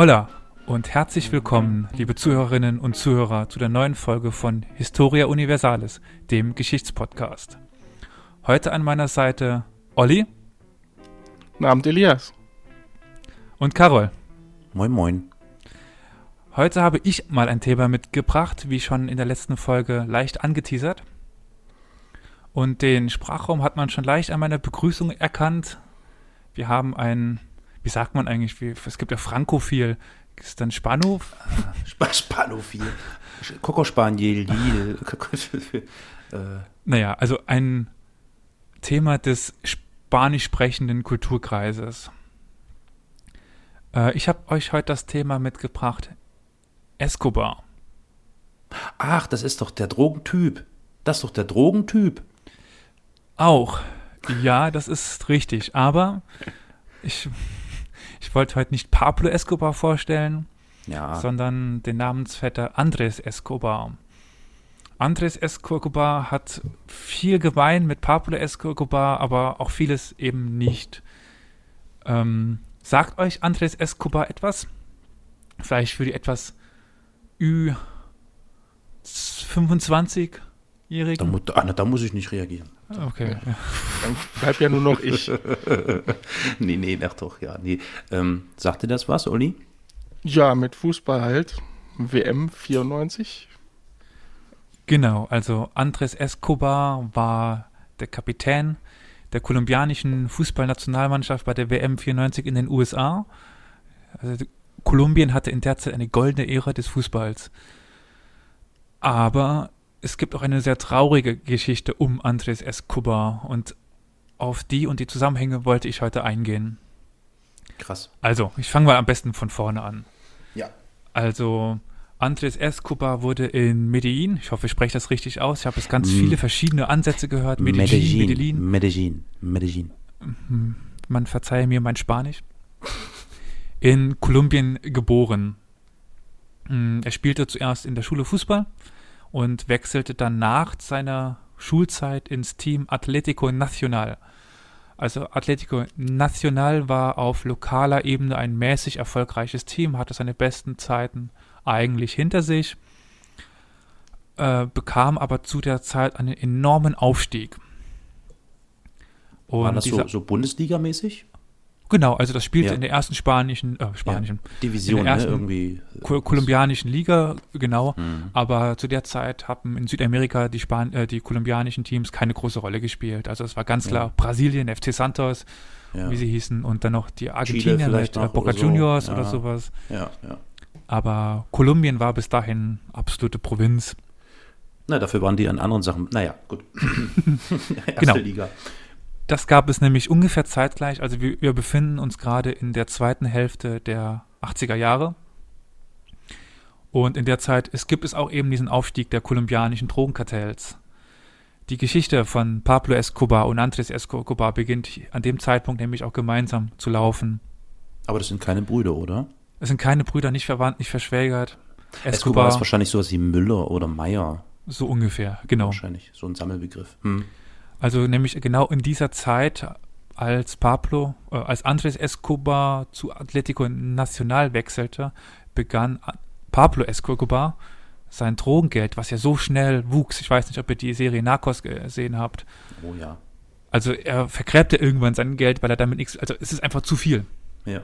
Hola und herzlich willkommen, liebe Zuhörerinnen und Zuhörer, zu der neuen Folge von Historia Universalis, dem Geschichtspodcast. Heute an meiner Seite Olli. Guten Abend, Elias. Und Carol. Moin, moin. Heute habe ich mal ein Thema mitgebracht, wie schon in der letzten Folge leicht angeteasert. Und den Sprachraum hat man schon leicht an meiner Begrüßung erkannt. Wir haben ein, wie sagt man eigentlich, wie, es gibt ja Frankophil. Ist dann Spano? Sp Spanophil. Coco Spaniel, Lille. äh. Naja, also ein Thema des spanisch sprechenden Kulturkreises. Äh, ich habe euch heute das Thema mitgebracht. Escobar. Ach, das ist doch der Drogentyp. Das ist doch der Drogentyp. Auch. Ja, das ist richtig. Aber ich, ich wollte heute nicht Pablo Escobar vorstellen, ja. sondern den Namensvetter Andres Escobar. Andres Escobar hat viel gemein mit Pablo Escobar, aber auch vieles eben nicht. Ähm, sagt euch Andres Escobar etwas? Vielleicht für die etwas Ü 25-Jährigen? Da, da, da, muss ich nicht reagieren. Okay. Ja. Dann bleib ja nur noch ich. nee, nee, ach doch, ja. Nee. Ähm, sagt dir das was, Olli? Ja, mit Fußball halt. WM 94. Genau, also Andres Escobar war der Kapitän der kolumbianischen Fußballnationalmannschaft bei der WM 94 in den USA. Also Kolumbien hatte in der Zeit eine goldene Ära des Fußballs. Aber es gibt auch eine sehr traurige Geschichte um Andres Escobar und auf die und die Zusammenhänge wollte ich heute eingehen. Krass. Also, ich fange mal am besten von vorne an. Ja. Also, Andres Escobar wurde in Medellin, ich hoffe, ich spreche das richtig aus, ich habe jetzt ganz viele verschiedene Ansätze gehört. Medellin, Medellin. Medellin. Medellin. Mhm. Man verzeihe mir mein Spanisch. In Kolumbien geboren. Mm, er spielte zuerst in der Schule Fußball und wechselte dann nach seiner Schulzeit ins Team Atlético Nacional. Also Atlético Nacional war auf lokaler Ebene ein mäßig erfolgreiches Team, hatte seine besten Zeiten eigentlich hinter sich, äh, bekam aber zu der Zeit einen enormen Aufstieg. Und War das so, so Bundesliga-mäßig? Genau, also das spielte ja. in der ersten spanischen, äh, spanischen ja. Division, ne, irgendwie. Ko kolumbianischen Liga, genau. Mhm. Aber zu der Zeit haben in Südamerika die, Span äh, die kolumbianischen Teams keine große Rolle gespielt. Also es war ganz klar ja. Brasilien, FC Santos, wie sie hießen, und dann noch die Argentinier mit äh, Boca oder Juniors so. oder sowas. Ja, ja. Aber Kolumbien war bis dahin absolute Provinz. Na, dafür waren die an anderen Sachen. Naja, gut. Erste genau. Liga. Das gab es nämlich ungefähr zeitgleich. Also wir, wir befinden uns gerade in der zweiten Hälfte der 80er Jahre. Und in der Zeit es gibt es auch eben diesen Aufstieg der kolumbianischen Drogenkartells. Die Geschichte von Pablo Escobar und Andres Escobar beginnt an dem Zeitpunkt nämlich auch gemeinsam zu laufen. Aber das sind keine Brüder, oder? Es sind keine Brüder, nicht verwandt, nicht verschwägert. Escobar, Escobar ist wahrscheinlich sowas wie Müller oder Meyer. So ungefähr, genau. Wahrscheinlich, so ein Sammelbegriff. Hm. Also nämlich genau in dieser Zeit, als Pablo, äh, als Andres Escobar zu Atletico Nacional wechselte, begann Pablo Escobar sein Drogengeld, was ja so schnell wuchs. Ich weiß nicht, ob ihr die Serie Narcos gesehen habt. Oh ja. Also er vergräbte irgendwann sein Geld, weil er damit nichts, also es ist einfach zu viel. Ja.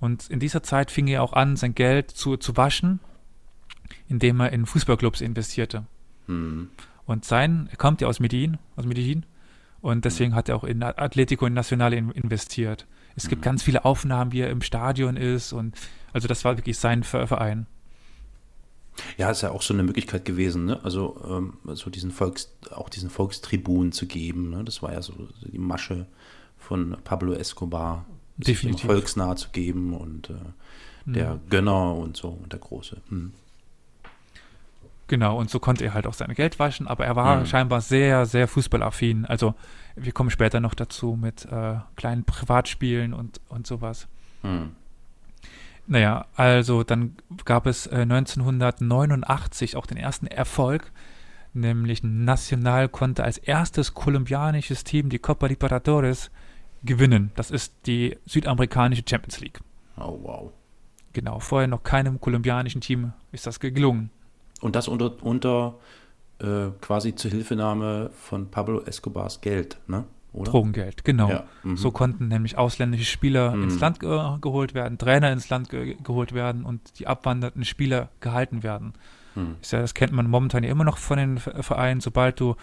Und in dieser Zeit fing er auch an, sein Geld zu, zu waschen, indem er in Fußballclubs investierte. Hm. Und sein, er kommt ja aus Medellin, aus Medellin. Und deswegen hat er auch in Atletico Nacional investiert. Es gibt mhm. ganz viele Aufnahmen, wie er im Stadion ist. Und also das war wirklich sein Verein. Ja, ist ja auch so eine Möglichkeit gewesen, ne? Also ähm, so diesen Volks, auch diesen Volkstribun zu geben. Ne? Das war ja so die Masche von Pablo Escobar, Definitiv. volksnah zu geben und äh, der mhm. Gönner und so und der Große. Hm. Genau, und so konnte er halt auch sein Geld waschen, aber er war mhm. scheinbar sehr, sehr fußballaffin. Also wir kommen später noch dazu mit äh, kleinen Privatspielen und, und sowas. Mhm. Naja, also dann gab es äh, 1989 auch den ersten Erfolg, nämlich Nacional konnte als erstes kolumbianisches Team die Copa Libertadores gewinnen. Das ist die südamerikanische Champions League. Oh, wow. Genau, vorher noch keinem kolumbianischen Team ist das gelungen. Und das unter, unter äh, quasi zur Hilfenahme von Pablo Escobars Geld, ne? Oder? Drogengeld, genau. Ja, mhm. so konnten nämlich ausländische Spieler mhm. ins Land ge geholt werden, Trainer ins Land ge geholt werden und die abwandernden Spieler gehalten werden. Mhm. Ja, das kennt man momentan ja immer noch von den Vereinen. Sobald du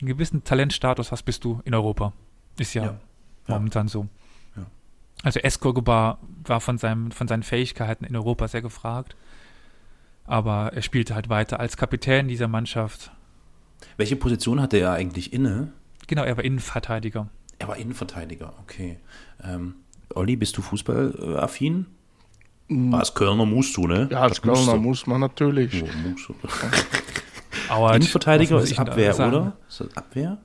einen gewissen Talentstatus hast, bist du in Europa. Ist ja, ja. momentan so. Also Escobar war von, seinem, von seinen Fähigkeiten in Europa sehr gefragt. Aber er spielte halt weiter als Kapitän dieser Mannschaft. Welche Position hatte er eigentlich inne? Genau, er war Innenverteidiger. Er war Innenverteidiger, okay. Ähm, Olli, bist du fußballaffin? Mm. Als Kölner musst du, ne? Ja, als Kölner muss man natürlich. Oh, muss. Aber Innenverteidiger ist Abwehr, oder? Ist das Abwehr?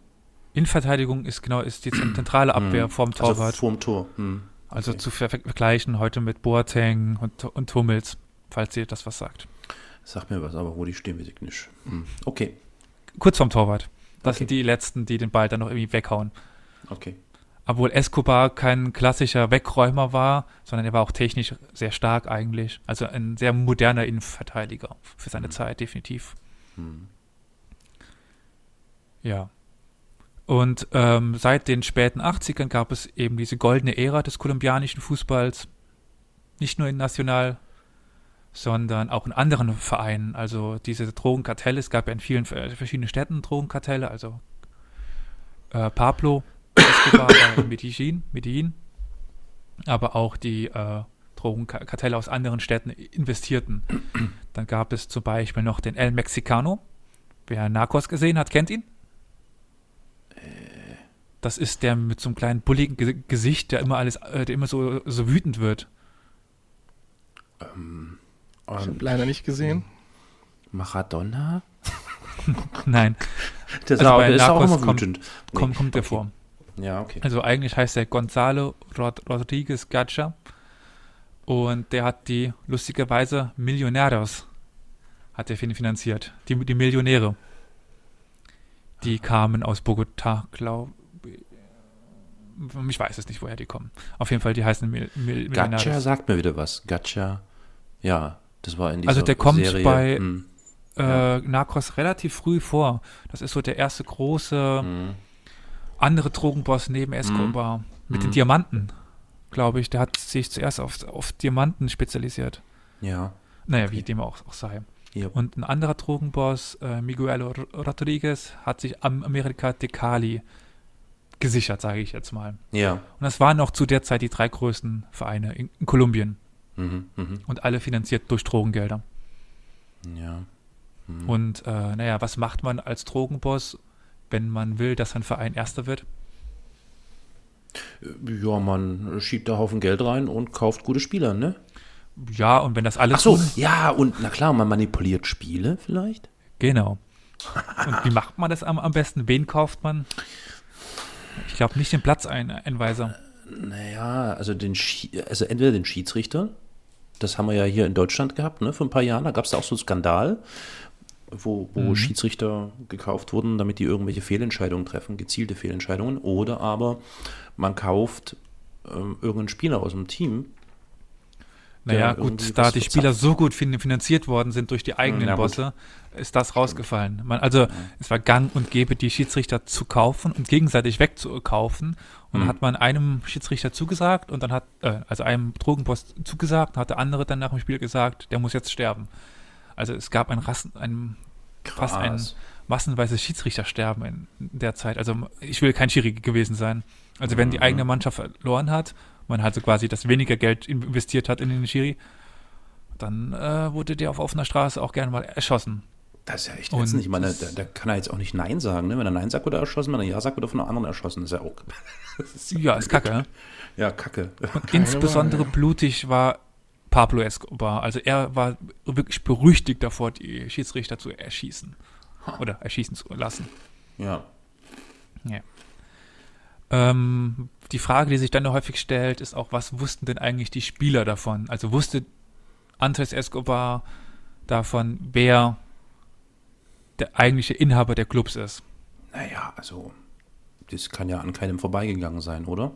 Innenverteidigung ist genau ist die zentrale Abwehr mm. vorm Torwart. Also vorm Tor. Mm. Also zu ver vergleichen heute mit Boateng und, und Hummels, falls ihr das was sagt. Sag mir was, aber wo die stehen, weiß ich nicht. Hm. Okay. Kurz vorm Torwart. Das okay. sind die letzten, die den Ball dann noch irgendwie weghauen. Okay. Obwohl Escobar kein klassischer Wegräumer war, sondern er war auch technisch sehr stark eigentlich. Also ein sehr moderner Innenverteidiger für seine hm. Zeit, definitiv. Hm. Ja. Und ähm, seit den späten 80ern gab es eben diese goldene Ära des kolumbianischen Fußballs. Nicht nur in National, sondern auch in anderen Vereinen. Also diese Drogenkartelle, es gab ja in vielen verschiedenen Städten Drogenkartelle, also äh, Pablo Escobar in Medellin, Medellin, aber auch die äh, Drogenkartelle aus anderen Städten investierten. Dann gab es zum Beispiel noch den El Mexicano. Wer Narcos gesehen hat, kennt ihn. Das ist der mit so einem kleinen bulligen Ge Gesicht, der immer alles, äh, der immer so, so wütend wird. Ähm, ich habe leider nicht gesehen. Maradona? Nein. Der, also auch, der ist auch immer wütend. Kommt, kommt, kommt der vor. Ja, okay. Also eigentlich heißt er Gonzalo Rod Rodriguez Gacha. Und der hat die lustigerweise Millionärs hat er finanziert. Die, die Millionäre. Die kamen aus Bogotá, glaube ich weiß es nicht, woher die kommen. Auf jeden Fall, die heißen Mil Mil Gacha sagt mir wieder was. Gacha, ja, das war in dieser Also der kommt Serie. bei hm. äh, Narcos relativ früh vor. Das ist so der erste große hm. andere Drogenboss neben Escobar. Hm. Mit den hm. Diamanten, glaube ich. Der hat sich zuerst auf, auf Diamanten spezialisiert. Ja. Naja, okay. wie dem auch, auch sei. Yep. Und ein anderer Drogenboss, äh, Miguel Rodriguez, hat sich am Amerika de Cali gesichert, sage ich jetzt mal. Ja. Und das waren noch zu der Zeit die drei größten Vereine in, in Kolumbien. Mhm, mh. Und alle finanziert durch Drogengelder. Ja. Mhm. Und äh, naja, was macht man als Drogenboss, wenn man will, dass ein Verein Erster wird? Ja, man schiebt da Haufen Geld rein und kauft gute Spieler, ne? Ja, und wenn das alles. Ach so, tun, ja, und na klar, man manipuliert Spiele vielleicht. Genau. Und wie macht man das am, am besten? Wen kauft man? Ich glaube nicht den Platzeinweiser. Naja, also, den also entweder den Schiedsrichter, das haben wir ja hier in Deutschland gehabt, ne, vor ein paar Jahren, da gab es auch so einen Skandal, wo, wo mhm. Schiedsrichter gekauft wurden, damit die irgendwelche Fehlentscheidungen treffen, gezielte Fehlentscheidungen, oder aber man kauft ähm, irgendeinen Spieler aus dem Team, naja, gut, da die Spieler so gut finanziert worden sind durch die eigenen ja, Bosse, ist das rausgefallen. Man, also ja. es war gang und gäbe, die Schiedsrichter zu kaufen und gegenseitig wegzukaufen. Und mhm. hat man einem Schiedsrichter zugesagt und dann hat, äh, also einem Drogenboss zugesagt, hat der andere dann nach dem Spiel gesagt, der muss jetzt sterben. Also es gab ein Rassen, ein fast ein massenweises Schiedsrichtersterben in der Zeit. Also ich will kein Schiri gewesen sein. Also wenn die mhm. eigene Mannschaft verloren hat man halt so quasi das weniger Geld investiert hat in den Schiri, dann äh, wurde der auf offener Straße auch gerne mal erschossen. Das ist ja echt ätzend. Ich meine, da, da, kann er jetzt auch nicht Nein sagen. Ne? Wenn er Nein sagt, wird er erschossen. Wenn er Ja sagt, wird er von einer anderen erschossen. Das ist ja auch. ist ja, ist kacke. Ja, kacke. Und insbesondere Wahl, blutig war Pablo Escobar. Also er war wirklich berüchtigt davor, die Schiedsrichter zu erschießen. Oder erschießen zu lassen. Ja. Ja. Ähm, die Frage, die sich dann häufig stellt, ist auch, was wussten denn eigentlich die Spieler davon? Also wusste Andres Escobar davon, wer der eigentliche Inhaber der Clubs ist? Naja, also das kann ja an keinem vorbeigegangen sein, oder?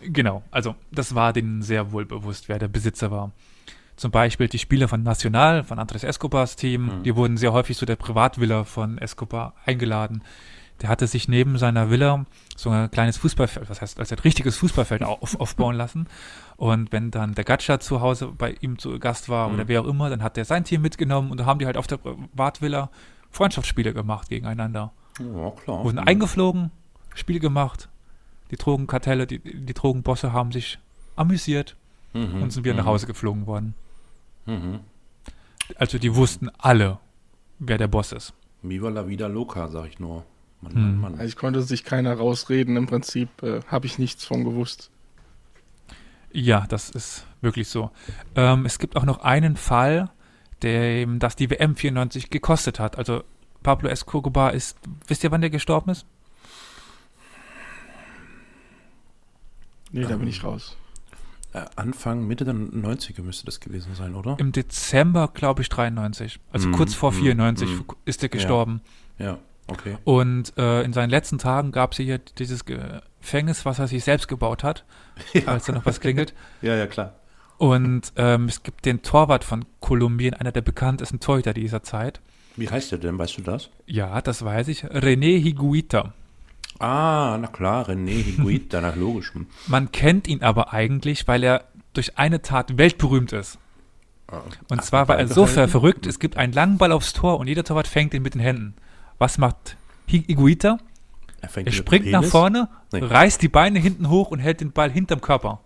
Genau, also das war denen sehr wohl bewusst, wer der Besitzer war. Zum Beispiel die Spieler von Nacional, von Andres Escobars Team, Mhm. die wurden sehr häufig zu der Privatvilla von Escobar eingeladen. Der hatte sich neben seiner Villa so ein kleines Fußballfeld, was heißt, als ein richtiges Fußballfeld auf, aufbauen lassen. Und wenn dann der Gatscha zu Hause bei ihm zu Gast war Mhm. oder wer auch immer, dann hat er sein Team mitgenommen und da haben die halt auf der Privatvilla Freundschaftsspiele gemacht gegeneinander. Ja, klar. Wurden Mhm. eingeflogen, Spiele gemacht. Die Drogenkartelle, die, die Drogenbosse haben sich amüsiert Mhm. und sind wieder nach Mhm. Hause geflogen worden. Mhm. Also die wussten alle, wer der Boss ist. Viva la vida loca, sag ich nur. Mann, Hm. Mann, Mann. Also ich konnte sich keiner rausreden. Im Prinzip äh, habe ich nichts von gewusst. Ja, das ist wirklich so. Ähm, es gibt auch noch einen Fall, der das die WM 94 gekostet hat. Also Pablo Escobar ist, wisst ihr, wann der gestorben ist? Nee, da Ähm. bin ich raus. Äh, Anfang, Mitte der 90er müsste das gewesen sein, oder? Im Dezember, glaube ich, 93. Also Mhm, kurz vor mhm, 94 mhm. ist er gestorben. Ja, okay. Und äh, in seinen letzten Tagen gab es hier dieses Gefängnis, was er sich selbst gebaut hat, als da noch was klingelt. Ja, ja, klar. Und ähm, es gibt den Torwart von Kolumbien, einer der bekanntesten Torhüter dieser Zeit. Wie heißt der denn, weißt du das? Ja, das weiß ich. René Higuita. Ah, na klar, René Higuita, na logisch. Hm. Man kennt ihn aber eigentlich, weil er durch eine Tat weltberühmt ist. Und Ach, zwar war er so verrückt, es gibt einen langen Ball aufs Tor und jeder Torwart fängt ihn mit den Händen. Was macht Higuita? Er, Er springt nach vorne, Nee. reißt die Beine hinten hoch und hält den Ball hinterm Körper.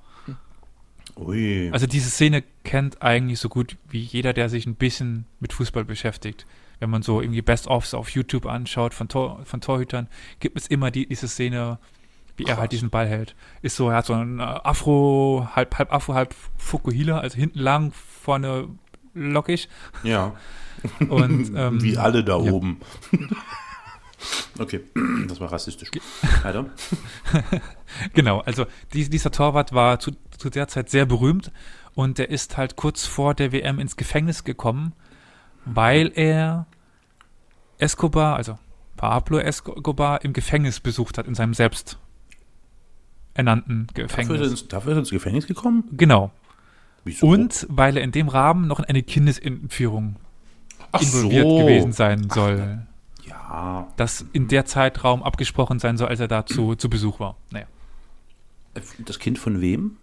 Ui. Also diese Szene kennt eigentlich so gut wie jeder, der sich ein bisschen mit Fußball beschäftigt. Wenn man so irgendwie Best-ofs auf YouTube anschaut von, Tor, von Torhütern, gibt es immer die, diese Szene, wie er Krass. halt diesen Ball hält. Ist so, er hat so ein äh, Afro, halb, halb Afro, halb Fukuhila, also hinten lang, vorne lockig. ja, Und, ähm, wie alle da ja. oben. okay, das war rassistisch. Weiter. Genau, also dies, dieser Torwart war zu, zu der Zeit sehr berühmt und der ist halt kurz vor der WM ins Gefängnis gekommen, weil er Escobar, also Pablo Escobar, im Gefängnis besucht hat, in seinem selbst ernannten Dafür ist, er Gefängnis. ins, dafür ist er ins Gefängnis gekommen? Genau. Wieso? Und weil er in dem Rahmen noch in eine Kindesentführung Ach involviert so. gewesen sein soll. Ja, das in der Zeitraum abgesprochen sein soll, als er da zu, zu Besuch war. Naja. das Kind von wem?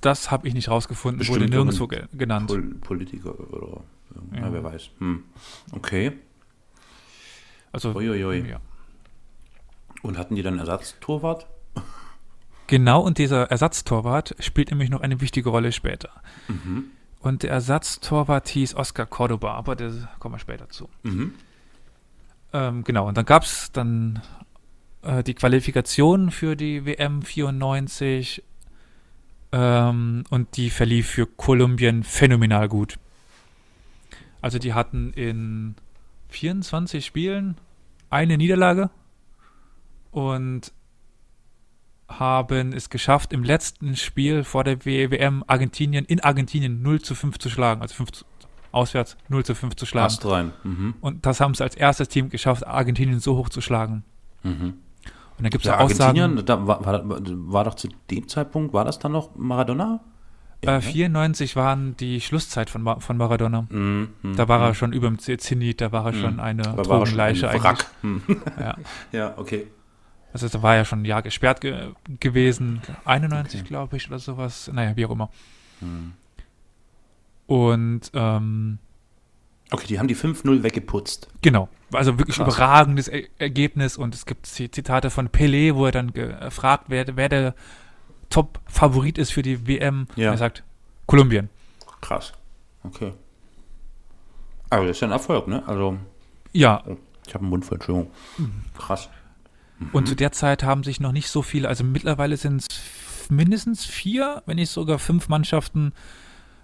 Das habe ich nicht rausgefunden, wurde Bestimmt nirgendwo irgendein ge genannt. Pol Politiker oder ja. Ja. wer weiß. Hm. Okay. Also, Uiuiui. ja. Und hatten die dann Ersatztorwart? Genau, und dieser Ersatztorwart spielt nämlich noch eine wichtige Rolle später. Mhm. Und der Ersatztorwart hieß Oscar Cordoba, aber da kommen wir später zu. Mhm. Ähm, genau, und dann gab es dann äh, die Qualifikation für die WM 94 ähm, und die verlief für Kolumbien phänomenal gut. Also die hatten in 24 Spielen eine Niederlage und haben es geschafft, im letzten Spiel vor der WM Argentinien in Argentinien 0 zu 5 zu schlagen, also 5 zu, auswärts 0 zu 5 zu schlagen. Ast rein. Mhm. Und das haben sie als erstes Team geschafft, Argentinien so hoch zu schlagen. Mhm. Und dann gibt es Ja, ja Aussagen, Argentinien, da war, war, war doch zu dem Zeitpunkt, war das dann noch Maradona? äh, ne? 94 waren die Schlusszeit von, Ma von Maradona. Mhm. Mhm. Da war Mhm. er schon über dem Zenit, da war er schon eine Aber war er schon ein Drogenleiche eigentlich. Wrack. Mhm. Ja. ja, okay. Also da war ja schon ein Jahr gesperrt ge gewesen, 91 Okay. glaube ich oder sowas, naja, wie auch immer. Mhm. Und ähm, Okay, die haben die 5-0 weggeputzt. Genau, also wirklich Krass. überragendes er Ergebnis und es gibt Zi- Zitate von Pelé, wo er dann gefragt wer, wer der Top-Favorit ist für die WM. Ja. Er sagt Kolumbien. Krass. Okay. Aber das ist ja ein Erfolg, ne? Also, Ja, ich habe einen Mund voll, Entschuldigung. Mhm. Und zu der Zeit haben sich noch nicht so viele, also mittlerweile sind es mindestens vier, wenn nicht sogar fünf Mannschaften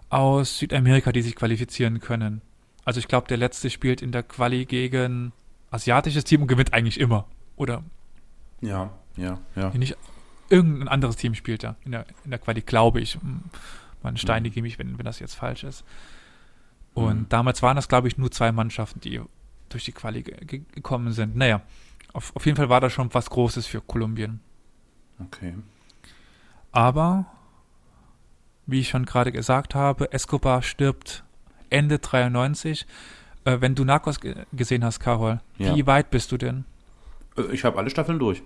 aus Südamerika, die sich qualifizieren können. Also ich glaube, der letzte spielt in der Quali gegen asiatisches Team und gewinnt eigentlich immer. Oder Ja, ja, ja. nicht irgendein anderes Team spielt da in der, in der Quali, glaube ich. Hm, Man steinige mich, wenn, wenn das jetzt falsch ist. Und Mhm. damals waren das, glaube ich, nur zwei Mannschaften, die durch die Quali ge ge gekommen sind. Naja, auf, auf jeden Fall war das schon was Großes für Kolumbien. Okay. Aber wie ich schon gerade gesagt habe, Escobar stirbt Ende 93. Äh, wenn du Narcos ge gesehen hast, Carol, Ja. wie weit bist du denn? Äh, Ich habe alle Staffeln durch.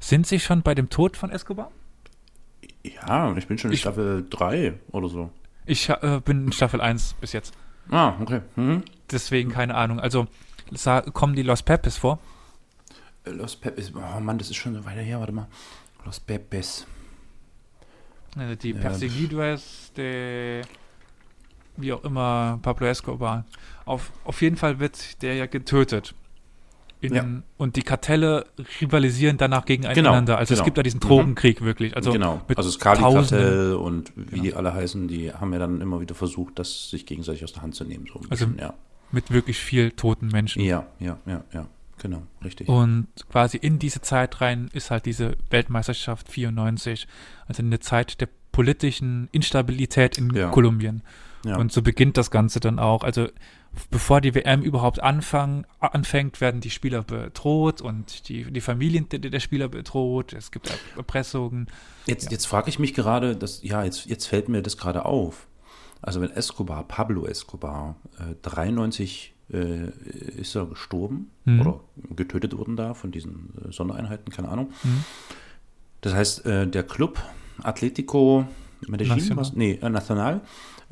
Sind sie schon bei dem Tod von Escobar? Ja, ich bin schon in Ich- Staffel 3 oder so. Ich äh, bin in Staffel 1 bis jetzt. Ah, okay. Mhm. Deswegen keine Ahnung. Also kommen die Los Pepes vor? Los Pepes. Oh Mann, das ist schon so weiter her. Warte mal. Los Pepes. Also die Ja. Perseguidos de wie auch immer Pablo Escobar. Auf, auf jeden Fall wird der ja getötet. In, Ja. Und die Kartelle rivalisieren danach gegeneinander. also es genau. gibt da diesen Mhm. Drogenkrieg wirklich. Also genau. Also das Kali-Kartell und wie Genau. die alle heißen, die haben ja dann immer wieder versucht, das sich gegenseitig aus der Hand zu nehmen. So Also- bisschen, ja. mit wirklich viel toten Menschen. ja, ja, ja, ja. Genau, richtig. Und quasi in diese Zeit rein ist halt diese Weltmeisterschaft 94, also eine Zeit der politischen Instabilität in Ja. Kolumbien. ja. Und so beginnt das Ganze dann auch. Also bevor die WM überhaupt anfang, anfängt, werden die Spieler bedroht und die, die Familien der, der Spieler bedroht. Es gibt Erpressungen. Jetzt, jetzt frage ich mich gerade, das, ja, jetzt, jetzt fällt mir das gerade auf. Also wenn Escobar, Pablo Escobar, äh, 93 äh, ist er gestorben Mhm. oder getötet worden da von diesen äh, Sondereinheiten, keine Ahnung. Mhm. Das heißt, äh, der Club Atletico Medellin, Nacional. was, nee, äh, Nacional,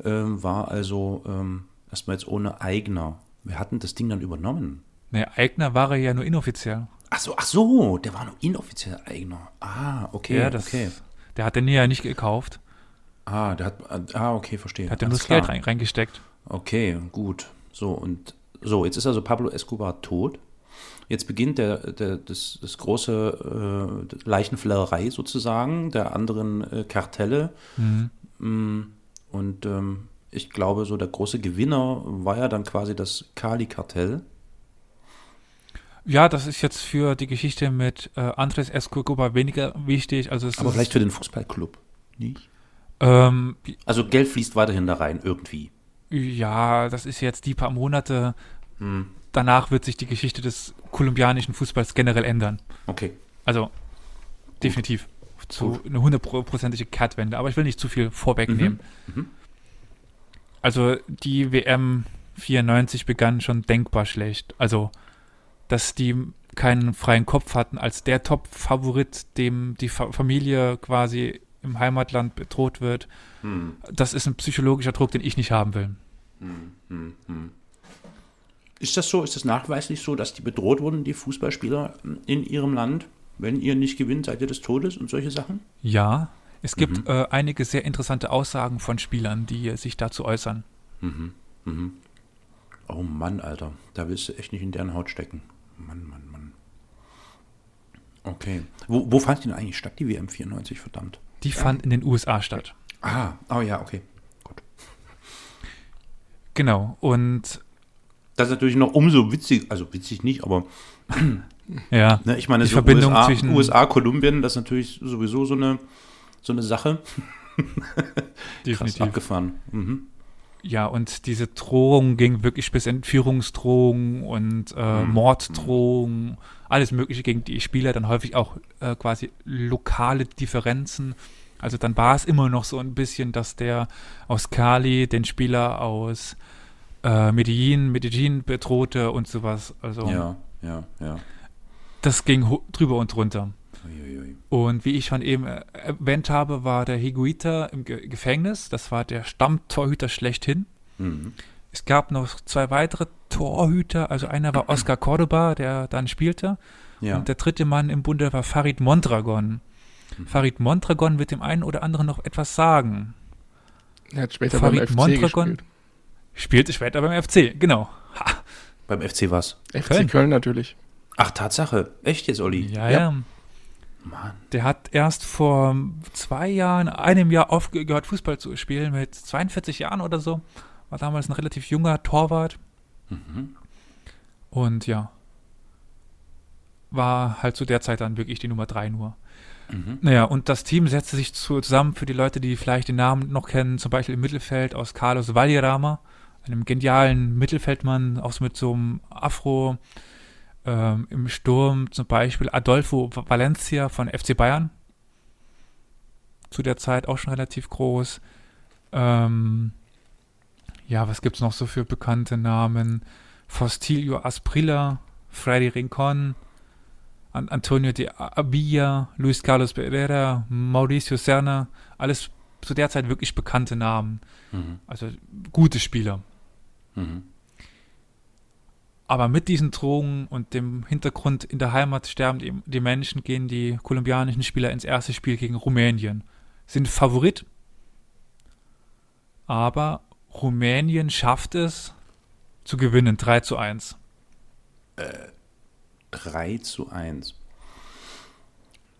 ähm, war also ähm, erstmal jetzt ohne Eigner. Wir hatten das Ding dann übernommen. Ne, Eigner war er ja nur inoffiziell. Ach so, ach so, der war nur inoffiziell Eigner. Ah, okay, ja, das, okay. Der hat den ja nicht gekauft. Ah, der hat, ah, okay, verstehe. Der hat ja nur das Geld rein, reingesteckt. Okay, gut. So, und so, jetzt ist also Pablo Escobar tot. Jetzt beginnt der, der, das, das große äh, Leichenflellerei sozusagen der anderen äh, Kartelle. Mhm. Mm, Und ähm, ich glaube, so der große Gewinner war ja dann quasi das Kali-Kartell. Ja, das ist jetzt für die Geschichte mit äh, Andres Escobar weniger wichtig. Also es Aber vielleicht für den Fußballclub. Nicht? ähm, Also Geld fließt weiterhin da rein, irgendwie. Ja, das ist jetzt die paar Monate. Hm, Danach wird sich die Geschichte des kolumbianischen Fußballs generell ändern. Okay. Also definitiv zu Gut. eine hundertprozentige Kehrtwende. Aber ich will nicht zu viel vorwegnehmen. Mhm. Mhm. Also die WM 94 begann schon denkbar schlecht. Also dass die keinen freien Kopf hatten als der Top-Favorit, dem die Fa Familie quasi im Heimatland bedroht wird. Hm, Das ist ein psychologischer Druck, den ich nicht haben will. hm, hm, hm. Ist das so? Ist das nachweislich so, dass die bedroht wurden, die Fußballspieler in ihrem Land? Wenn ihr nicht gewinnt, seid ihr des Todes und solche Sachen? Ja, es gibt Mhm. äh, einige sehr interessante Aussagen von Spielern, die sich dazu äußern. Mhm. Mhm. Oh Mann, Alter. Da willst du echt nicht in deren Haut stecken. Mann, Mann, Mann. Okay. Wo, wo fand die denn eigentlich statt, die WM 94, verdammt? Die fand in den USA statt. Ah, oh ja, okay. Gut. Genau. Und Das ist natürlich noch umso witzig, also witzig nicht, aber ja, ne, ich meine, Die so Verbindung USA, zwischen- USA, Kolumbien, das ist natürlich sowieso so eine, so eine Sache. Krass definitiv. abgefahren. Mhm. Ja, und diese Drohung ging wirklich bis Entführungsdrohungen und äh, Mhm. Morddrohungen, alles Mögliche gegen die Spieler, dann häufig auch äh, quasi lokale Differenzen. Also dann war es immer noch so ein bisschen, dass der aus Cali den Spieler aus äh, Medellin, Medellin bedrohte und sowas. Also Ja, ja, ja. das ging drüber und drunter. Uiuiui. Und wie ich schon eben äh, erwähnt habe, war der Higuita im Ge Gefängnis. Das war der Stammtorhüter schlechthin. Mhm. Es gab noch zwei weitere Torhüter. Also einer war Oscar Cordoba, der dann spielte. Ja. Und der dritte Mann im Bunde war Farid Mondragon. Mhm. Farid Mondragon wird dem einen oder anderen noch etwas sagen. Er hat später Farid beim FC Mondragon? gespielt. Spielte später beim FC, genau. Ha, Beim FC was? FC Köln. Köln, natürlich. Ach, Tatsache. Echt jetzt, Olli? ja, Ja. ja. Mann. Der hat erst vor zwei Jahren, einem Jahr aufgehört, Fußball zu spielen, mit 42 Jahren oder so. War damals ein relativ junger Torwart. Mhm. Und ja, war halt zu der Zeit dann wirklich die Nummer drei nur. Mhm. Naja, und das Team setzte sich zu, zusammen für die Leute, die vielleicht den Namen noch kennen, zum Beispiel im Mittelfeld aus Carlos Valderrama, einem genialen Mittelfeldmann, auch mit so einem Afro. Ähm, Im Sturm zum Beispiel Adolfo Valencia von FC Bayern. Zu der Zeit auch schon relativ groß. Ähm, ja, was gibt's noch so für bekannte Namen? Faustilio Asprilla, Freddy Rincon, An Antonio de Abilla, Luis Carlos Pereira, Mauricio Serna, alles zu der Zeit wirklich bekannte Namen. Mhm. Also gute Spieler. Mhm. Aber mit diesen Drogen und dem Hintergrund in der Heimat sterben die, die Menschen, gehen die kolumbianischen Spieler ins erste Spiel gegen Rumänien. Sind Favorit, aber Rumänien schafft es zu gewinnen, 3 zu 1. 3 zu 1.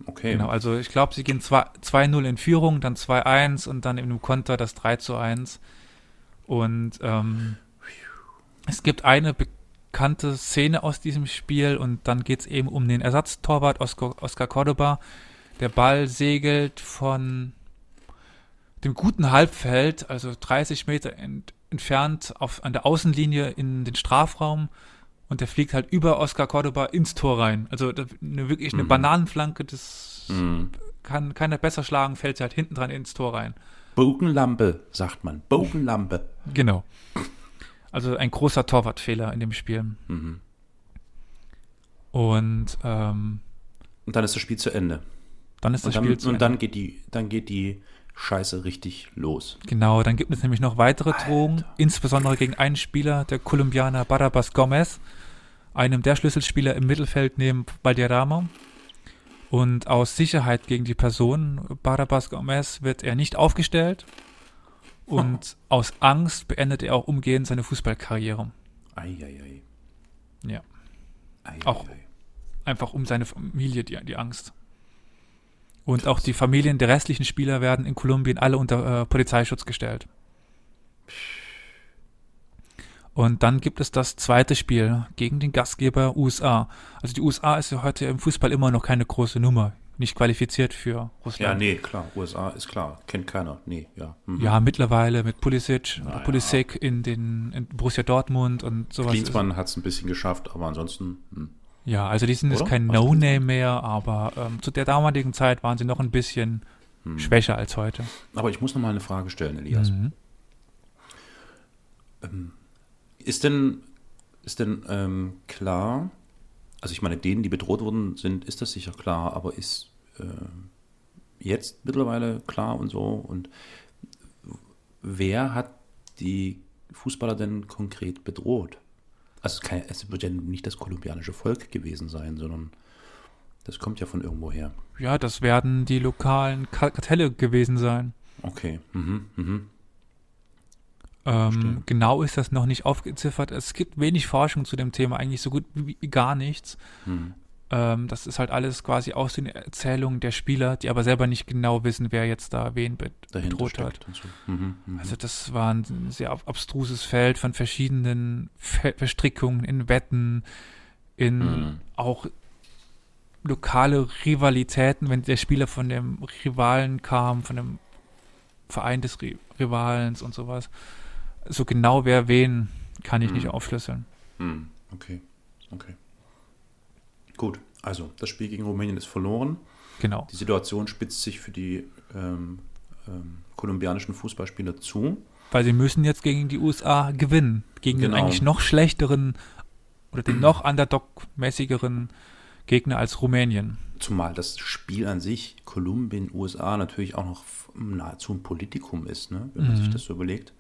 Okay. Genau, also ich glaube, sie gehen 2 2-0 in Führung, dann 2-1 und dann in einem Konter das 3 zu 1. Und ähm, es gibt eine bekannte Szene aus diesem Spiel und dann geht es eben um den Ersatztorwart Oscar, Oscar Cordoba. Der Ball segelt von dem guten Halbfeld, also 30 Meter ent entfernt auf, an der Außenlinie in den Strafraum und der fliegt halt über Oscar Cordoba ins Tor rein. Also eine, wirklich eine Mhm. Bananenflanke, das Mhm. kann keiner besser schlagen, fällt halt hinten dran ins Tor rein. Bogenlampe, sagt man. Bogenlampe. Genau. Also ein großer Torwartfehler in dem Spiel. Mhm. Und ähm, Und dann ist das Spiel zu Ende. dann ist Und das dann, Spiel zu und Ende. dann geht die, dann geht die Scheiße richtig los. Genau, dann gibt es nämlich noch weitere Drohungen, insbesondere gegen einen Spieler, der Kolumbianer Barabas Gomez, einem der Schlüsselspieler im Mittelfeld neben Valderrama. Und aus Sicherheit gegen die Person Barabas Gomez wird er nicht aufgestellt. Und aus Angst beendet er auch umgehend seine Fußballkarriere. Eieiei. Ja. Ei, Auch- ei, ei. Einfach um seine Familie, die, die Angst. Und auch die Familien der restlichen Spieler werden in Kolumbien alle unter äh, Polizeischutz gestellt. Und dann gibt es das zweite Spiel gegen den Gastgeber USA. Also die USA ist ja heute im Fußball immer noch keine große Nummer. Nicht qualifiziert für Ja, Russland. nee, klar. USA ist klar. Kennt keiner. Nee, ja. Mhm. Ja, mittlerweile mit Pulisic, Na ja. Pulisic in den in Borussia Dortmund und sowas. Klinsmann hat es ein bisschen geschafft, aber ansonsten. Hm. Ja, also die sind jetzt kein denkst No-Name mehr, aber ähm, zu der damaligen Zeit waren sie noch ein bisschen Hm. schwächer als heute. Aber ich muss noch mal eine Frage stellen, Elias. Mhm. Ist denn, ist denn ähm, klar, also ich meine, denen, die bedroht wurden, sind, ist das sicher klar, aber ist äh, jetzt mittlerweile klar und so? Und wer hat die Fußballer denn konkret bedroht? Also es, wird ja nicht das kolumbianische Volk gewesen sein, sondern das kommt ja von irgendwo her. Ja, das werden die lokalen Ka- Kartelle gewesen sein. Okay. Mhm, mhm. Ähm, genau ist das noch nicht aufgeziffert. Es gibt wenig Forschung zu dem Thema, eigentlich so gut wie gar nichts. Mhm. Ähm, das ist halt alles quasi aus den Erzählungen der Spieler, die aber selber nicht genau wissen, wer jetzt da wen be Dahinter bedroht hat. so. Mhm, mhm. Also das war ein sehr ab- abstruses Feld von verschiedenen Fe Verstrickungen in Wetten, in Mhm. auch lokale Rivalitäten, wenn der Spieler von dem Rivalen kam, von dem Verein des Ri Rivalens und sowas. So genau wer wen, kann ich nicht Mhm. aufschlüsseln. Hm, okay, okay. Gut, also das Spiel gegen Rumänien ist verloren. Genau. Die Situation spitzt sich für die ähm, ähm, kolumbianischen Fußballspieler zu. Weil sie müssen jetzt gegen die USA gewinnen. Gegen den Genau. eigentlich noch schlechteren oder den noch underdog-mäßigeren Gegner als Rumänien. Zumal das Spiel an sich, Kolumbien, USA, natürlich auch noch nahezu ein Politikum ist, ne? wenn man Mhm. sich das so überlegt.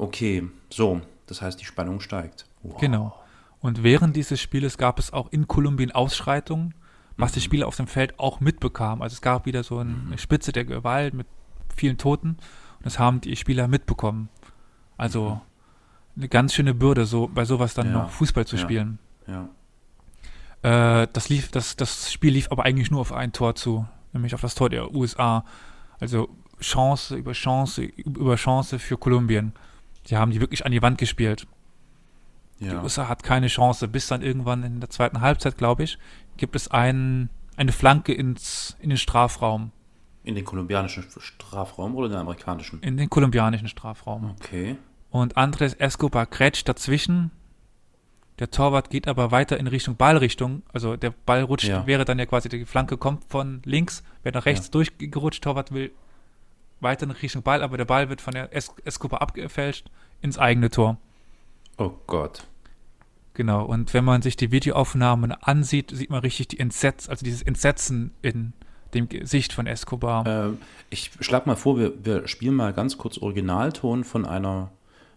Okay, so, das heißt, die Spannung steigt. Wow. Genau. Und während dieses Spieles gab es auch in Kolumbien Ausschreitungen, was die Mhm. Spieler auf dem Feld auch mitbekamen. Also es gab wieder so ein- eine Spitze der Gewalt mit vielen Toten und das haben die Spieler mitbekommen. Also eine ganz schöne Bürde, so bei sowas dann Mhm. Ja. noch Fußball zu Ja. spielen. Ja. Äh, das lief, das, das Spiel lief aber eigentlich nur auf ein Tor zu, nämlich auf das Tor der USA. Also Chance über Chance über Chance für Kolumbien. Die haben die wirklich an die Wand gespielt. Die ja. USA hat keine Chance, bis dann irgendwann in der zweiten Halbzeit, glaube ich, gibt es ein, eine Flanke ins, in den Strafraum, In den kolumbianischen Strafraum oder den amerikanischen? in den kolumbianischen Strafraum. Okay. Und Andres Escobar grätscht dazwischen. Der Torwart geht aber weiter in Richtung Ballrichtung. Also der Ball rutscht, Ja. wäre dann ja quasi die Flanke kommt von links, wird nach rechts Ja. durchgerutscht. Torwart will weiter in Richtung Ball, aber der Ball wird von der es Escobar abgefälscht ins eigene Tor. Oh Gott. Genau, und wenn man sich die Videoaufnahmen ansieht, sieht man richtig die Entsetz, also dieses Entsetzen in dem Gesicht von Escobar. Äh, ich schlage mal vor, wir, wir spielen mal ganz kurz Originalton von einer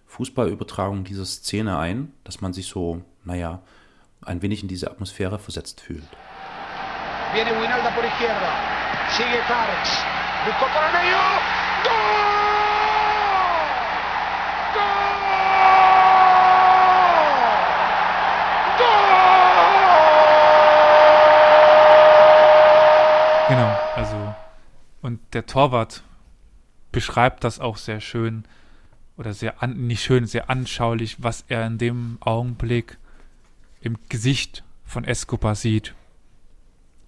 Fußballübertragung dieser Szene ein, dass man sich so, naja, ein wenig in diese Atmosphäre versetzt fühlt. Viene Winalda por izquierda. Sigue Genau, also und der Torwart beschreibt das auch sehr schön oder sehr an, nicht schön, sehr anschaulich, was er in dem Augenblick im Gesicht von Escobar sieht.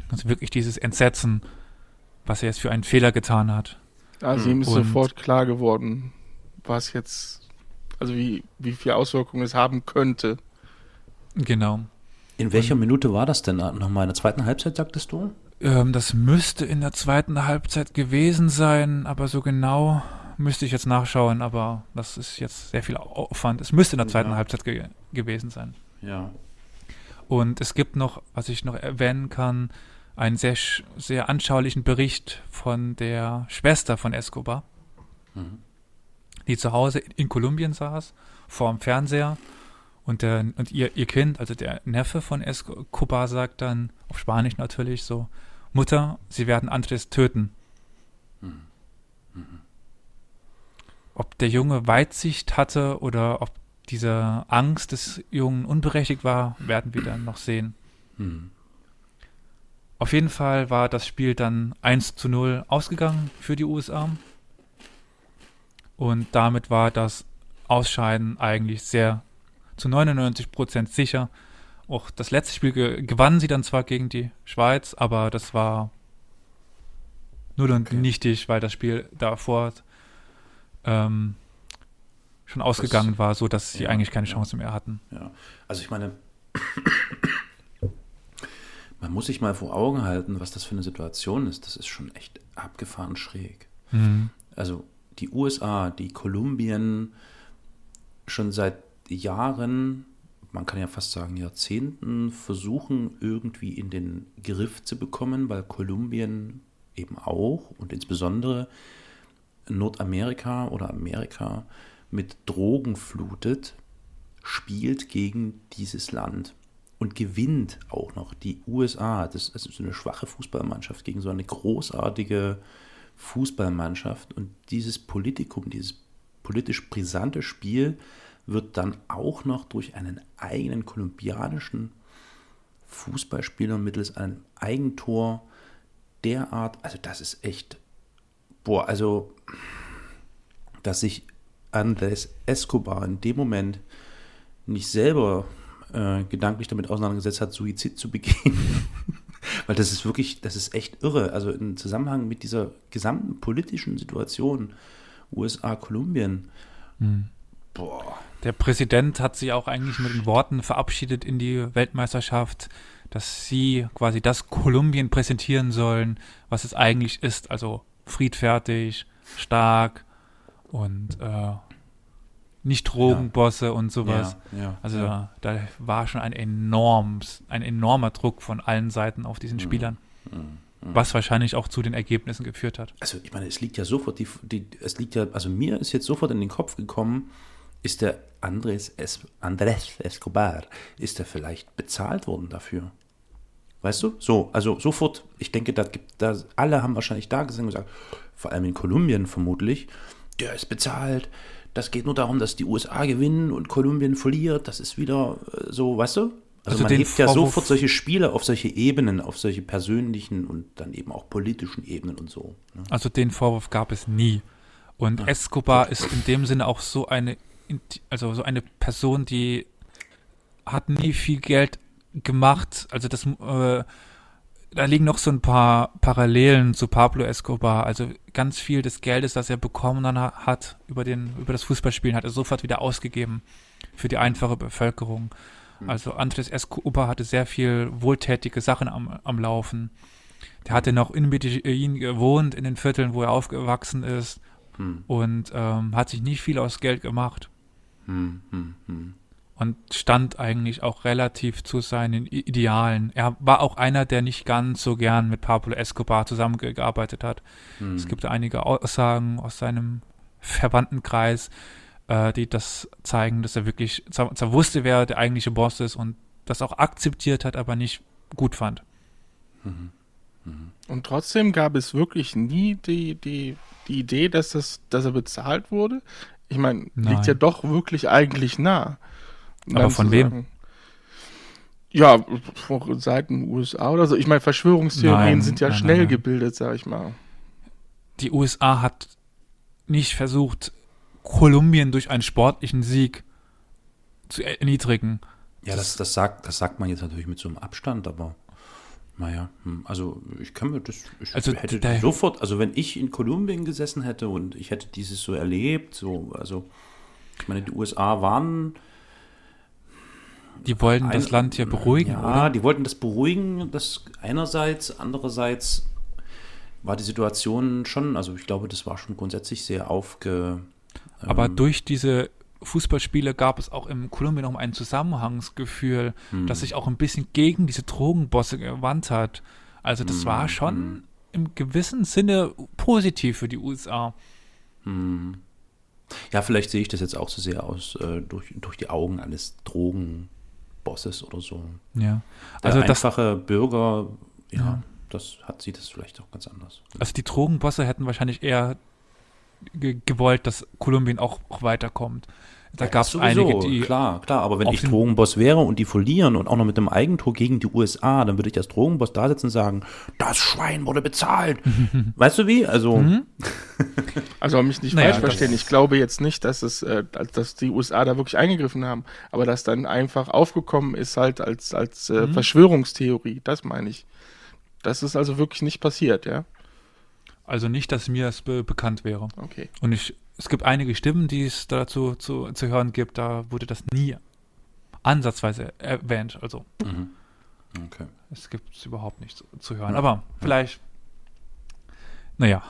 Also wirklich dieses Entsetzen, was er jetzt für einen Fehler getan hat. Also ihm ist Und- sofort klar geworden, was jetzt, also wie, wie viel Auswirkungen es haben könnte. Genau. In welcher Minute war das denn nochmal? In der zweiten Halbzeit, sagtest du? Ähm, das müsste in der zweiten Halbzeit gewesen sein, aber so genau müsste ich jetzt nachschauen, aber das ist jetzt sehr viel Aufwand. Es müsste in der zweiten Ja. Halbzeit ge gewesen sein. Ja. Und es gibt noch, was ich noch erwähnen kann, einen sehr, sehr anschaulichen Bericht von der Schwester von Escobar, Mhm. die zu Hause in Kolumbien saß, vor dem Fernseher. Und, der, und ihr, ihr Kind, also der Neffe von Escobar, sagt dann, auf Spanisch natürlich, so, Mutter, sie werden Andres töten. Ob der Junge Weitsicht hatte oder ob diese Angst des Jungen unberechtigt war, werden wir dann noch sehen. Mhm. Auf jeden Fall war das Spiel dann 1 zu 0 ausgegangen für die USA. Und damit war das Ausscheiden eigentlich sehr zu 99 Prozent sicher. Auch das letzte Spiel ge gewannen sie dann zwar gegen die Schweiz, aber das war null und Okay. nichtig, weil das Spiel davor ähm, schon ausgegangen war, so dass sie ja, eigentlich keine ja. Chance mehr hatten. Ja, also ich meine, man muss sich mal vor Augen halten, was das für eine Situation ist. Das ist schon echt abgefahren schräg. Mhm. Also die USA, die Kolumbien schon seit Jahren, man kann ja fast sagen Jahrzehnten, versuchen irgendwie in den Griff zu bekommen, weil Kolumbien eben auch und insbesondere Nordamerika oder Amerika mit Drogen flutet, spielt gegen dieses Land und gewinnt auch noch die USA. Das ist also so eine schwache Fußballmannschaft gegen so eine großartige Fußballmannschaft. Und dieses Politikum, dieses politisch brisante Spiel wird dann auch noch durch einen eigenen kolumbianischen Fußballspieler mittels einem Eigentor derart, also das ist echt, boah, also, dass sich Andres Escobar in dem Moment nicht selber äh, gedanklich damit auseinandergesetzt hat, Suizid zu begehen. Weil das ist wirklich, das ist echt irre. Also im Zusammenhang mit dieser gesamten politischen Situation, USA, Kolumbien, boah, Der Präsident hat sich auch eigentlich mit den Worten verabschiedet in die Weltmeisterschaft, dass sie quasi das Kolumbien präsentieren sollen, was es eigentlich ist. Also friedfertig, stark und äh, nicht Drogenbosse und sowas. ja, ja, Also ja. da war schon ein, enorms, ein enormer Druck von allen Seiten auf Mhm. diesen Spielern, was wahrscheinlich auch zu den Ergebnissen geführt hat. also ich meine, es liegt ja sofort, die, die, es liegt ja, also mir ist jetzt sofort in den Kopf gekommen, ist der Andres, es, Andres Escobar, ist er vielleicht bezahlt worden dafür? Weißt du? So, also sofort, ich denke, da gibt, da, alle haben wahrscheinlich da gesessen und gesagt, vor allem in Kolumbien vermutlich, der ist bezahlt, das geht nur darum, dass die USA gewinnen und Kolumbien verliert, das ist wieder äh, so, weißt du? Also, Also man hebt ja sofort solche Spiele auf solche Ebenen, auf solche persönlichen und dann eben auch politischen Ebenen und so. Ne? Also den Vorwurf gab es nie. Und Escobar ist in dem Sinne auch so eine, also so eine Person, die hat nie viel Geld gemacht. Also das, äh, da liegen noch so ein paar Parallelen zu Pablo Escobar. Also ganz viel des Geldes, das er bekommen ha- hat über den, über das Fußballspielen, hat er sofort wieder ausgegeben für die einfache Bevölkerung. Also Andres Escobar hatte sehr viel wohltätige Sachen am, am Laufen. Der hatte noch in Medellin gewohnt, in den Vierteln, wo er aufgewachsen ist Hm. und ähm, hat sich nicht viel aus Geld gemacht Hm, hm, hm. Und stand eigentlich auch relativ zu seinen Idealen. Er war auch einer, der nicht ganz so gern mit Pablo Escobar zusammengearbeitet hat. Hm. Es gibt einige Aussagen aus seinem Verwandtenkreis, äh, die das zeigen, dass er wirklich zwar, zwar wusste, wer der eigentliche Boss ist und das auch akzeptiert hat, aber nicht gut fand. Und trotzdem gab es wirklich nie die, die, die Idee, dass, das, dass er bezahlt wurde. Ich meine, liegt ja doch wirklich eigentlich nah. Aber von wem? sagen, Ja, von Seiten USA oder so. Ich meine, Verschwörungstheorien Nein, sind ja nein, schnell nein, gebildet, sag ich mal. Die USA hat nicht versucht, Kolumbien durch einen sportlichen Sieg zu erniedrigen. Ja, das, das, sagt, das sagt man jetzt natürlich mit so einem Abstand, aber naja, hm, also ich kann mir das, ich Also hätte der- sofort, also wenn ich in Kolumbien gesessen hätte und ich hätte dieses so erlebt, so, also ich meine, die USA waren Die wollten das Ein- Land hier beruhigen, Ja, oder? die wollten das beruhigen, das einerseits, andererseits war die Situation schon, also ich glaube, das war schon grundsätzlich sehr aufge... Aber ähm, durch diese Fußballspiele gab es auch im Kolumbien noch ein Zusammenhangsgefühl, hm, das sich auch ein bisschen gegen diese Drogenbosse gewandt hat. Also das Hm, war schon im gewissen Sinne positiv für die USA. hm. Ja, vielleicht sehe ich das jetzt auch so sehr aus, äh, durch, durch die Augen eines Drogenbosses oder so. Ja. Der Also das, einfache Bürger, ja, Ja. das hat sieht das vielleicht auch ganz anders. also die Drogenbosse hätten wahrscheinlich eher ge gewollt, dass Kolumbien auch, auch weiterkommt. Da Ja, gab das es einige, die Klar, klar, aber wenn ich Drogenboss wäre und die verlieren und auch noch mit einem Eigentor gegen die USA, dann würde ich als Drogenboss da sitzen und sagen, das Schwein wurde bezahlt. weißt du wie? Also, Mhm. Also mich nicht Naja, falsch das- verstehen. Ich glaube jetzt nicht, dass es, äh, dass die USA da wirklich eingegriffen haben, aber dass dann einfach aufgekommen ist halt als als Mhm. äh, Verschwörungstheorie. Das meine ich. Das ist also wirklich nicht passiert, ja? also nicht, dass mir es be bekannt wäre. Okay. Und ich, es gibt einige Stimmen, die es dazu zu, zu hören gibt, da wurde das nie ansatzweise erwähnt. Also mhm. okay. es gibt es überhaupt nicht zu, zu hören. Aber vielleicht, naja.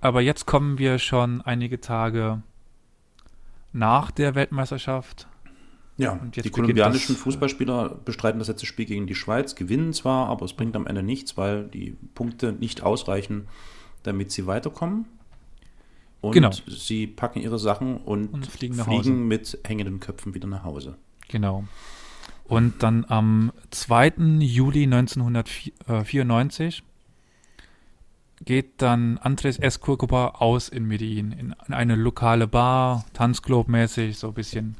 Aber jetzt kommen wir schon einige Tage nach der Weltmeisterschaft. Ja, Und jetzt die kolumbianischen äh, Fußballspieler bestreiten das letzte Spiel gegen die Schweiz, gewinnen zwar, aber es bringt am Ende nichts, weil die Punkte nicht ausreichen, damit sie weiterkommen. Und Genau. sie packen ihre Sachen und, Und fliegen fliegen mit hängenden Köpfen wieder nach Hause. Genau. Und dann am 2. Juli 1994 geht dann Andres Escobar aus in Medellin, in, in eine lokale Bar, Tanzclub-mäßig, so ein bisschen,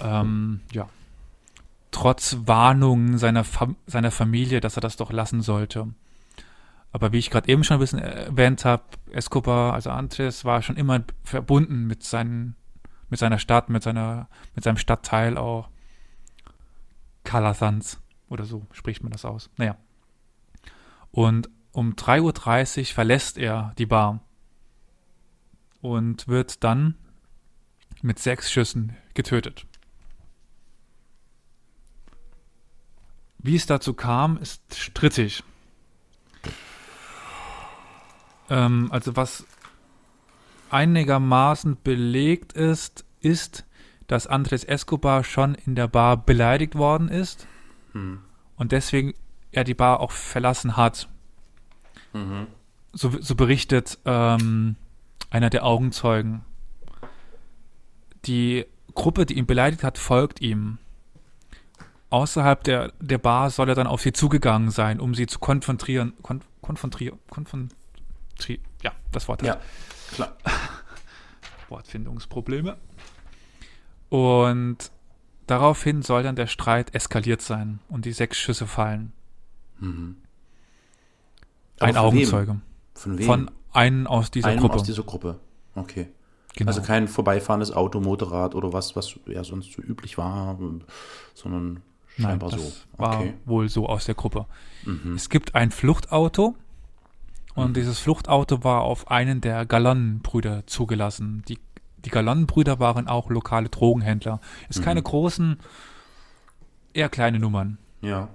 ähm, ja, trotz Warnungen seiner, Fam seiner Familie, dass er das doch lassen sollte. Aber wie ich gerade eben schon ein bisschen erwähnt habe, Escobar, also Andres, war schon immer verbunden mit, seinen, mit seiner Stadt, mit, seiner, mit seinem Stadtteil auch. Calasanz oder so spricht man das aus. Naja. Und um 3.30 Uhr verlässt er die Bar und wird dann mit sechs Schüssen getötet. Wie es dazu kam, ist strittig. Ähm, also was einigermaßen belegt ist, ist, dass Andres Escobar schon in der Bar beleidigt worden ist Hm. und deswegen er die Bar auch verlassen hat. Mhm. So, so berichtet ähm, einer der Augenzeugen. Die Gruppe, die ihn beleidigt hat, folgt ihm. Außerhalb der, der Bar soll er dann auf sie zugegangen sein, um sie zu konfrontieren. Kon, konfrontieren. Konfrontri ja, das Wort. Ja, klar. Wortfindungsprobleme. Und daraufhin soll dann der Streit eskaliert sein und die sechs Schüsse fallen. Mhm. Ein von Augenzeuge. Wem? Von wem? Von einem aus dieser einem Gruppe. aus dieser Gruppe. Okay. genau. Also kein vorbeifahrendes Auto, Motorrad oder was, was ja sonst so üblich war, sondern Nein, scheinbar das so. war Okay. wohl so aus der Gruppe. Mhm. Es gibt ein Fluchtauto und Mhm. dieses Fluchtauto war auf einen der Galonnenbrüder zugelassen. Die, die Galonnenbrüder waren auch lokale Drogenhändler. Ist keine Mhm. großen, eher kleine Nummern. Ja.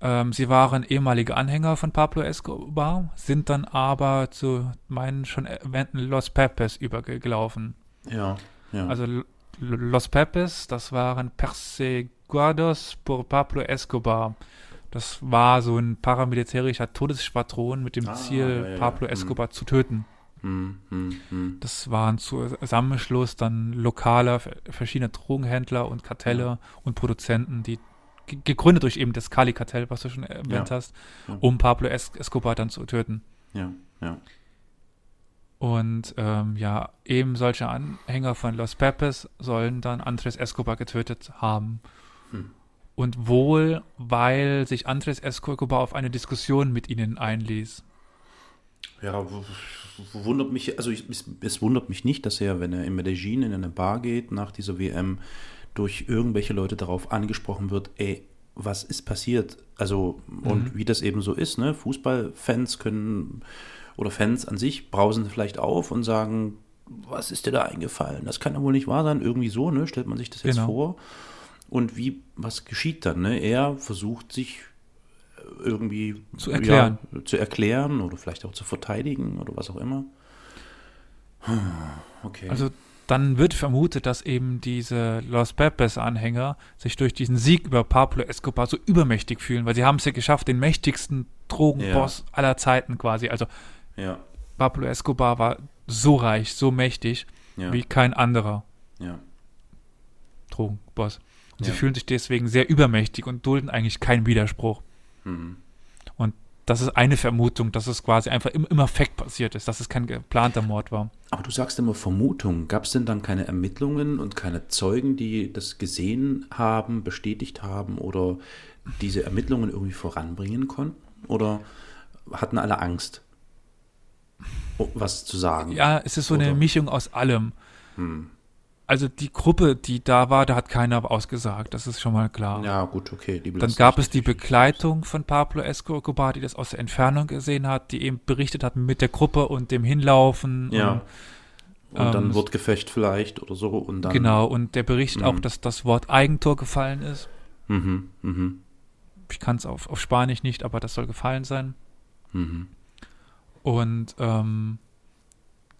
Ähm, sie waren ehemalige Anhänger von Pablo Escobar, sind dann aber zu meinen schon erwähnten Los Pepes übergelaufen. Ja, ja. Also Los Pepes, das waren Perseguados por Pablo Escobar. Das war so ein paramilitärischer Todesschwadron mit dem Ah, Ziel, ja, ja, Pablo ja. Escobar zu töten. hm, hm, hm. Das war ein Zusammenschluss dann lokaler, ver- verschiedener Drogenhändler und Kartelle Ja. und Produzenten, die ge- gegründet durch eben das Kali-Kartell, was du schon erwähnt hast, um Pablo es Escobar dann zu töten. ja, ja. Und ähm, ja, eben solche Anhänger von Los Pepes sollen dann Andres Escobar getötet haben. Hm. Und wohl, weil sich Andres Escobar auf eine Diskussion mit ihnen einließ. Ja, wundert mich, also ich, es, es wundert mich nicht, dass er, wenn er in Medellin in eine Bar geht nach dieser WM, durch irgendwelche Leute darauf angesprochen wird, ey, was ist passiert? Also, und wie das eben so ist, ne? Fußballfans können oder Fans an sich brausen vielleicht auf und sagen, was ist dir da eingefallen? Das kann ja wohl nicht wahr sein. Irgendwie so, ne? Stellt man sich das jetzt Genau. vor. Und wie, was geschieht dann? Ne? Er versucht sich irgendwie Zu erklären. Ja, zu erklären oder vielleicht auch zu verteidigen oder was auch immer. Okay. Also dann wird vermutet, dass eben diese Los Pepes-Anhänger sich durch diesen Sieg über Pablo Escobar so übermächtig fühlen, weil sie haben es ja geschafft, den mächtigsten Drogenboss aller Zeiten quasi. Also ja, Pablo Escobar war so reich, so mächtig ja, wie kein anderer ja. Drogenboss. Und Ja. sie fühlen sich deswegen sehr übermächtig und dulden eigentlich keinen Widerspruch. Mhm. Und das ist eine Vermutung, dass es quasi einfach im, im Affekt passiert ist, dass es kein geplanter Mord war. Aber du sagst immer Vermutung. Gab es denn dann keine Ermittlungen und keine Zeugen, die das gesehen haben, bestätigt haben oder diese Ermittlungen irgendwie voranbringen konnten? Oder hatten alle Angst, was zu sagen? Ja, es ist so eine Oder- Mischung aus allem. Hm. Also die Gruppe, die da war, da hat keiner ausgesagt, das ist schon mal klar. Ja, gut, okay. Die Dann gab es die. Begleitung von Pablo Escobar, die das aus der Entfernung gesehen hat, die eben berichtet hat mit der Gruppe und dem Hinlaufen. Ja. Und, Und dann ähm, Wortgefecht vielleicht oder so. Und dann, genau, und der berichtet auch, Mhm. dass das Wort Eigentor gefallen ist. Mhm, mhm, Ich kann es auf, auf Spanisch nicht, aber das soll gefallen sein. mhm. Und ähm,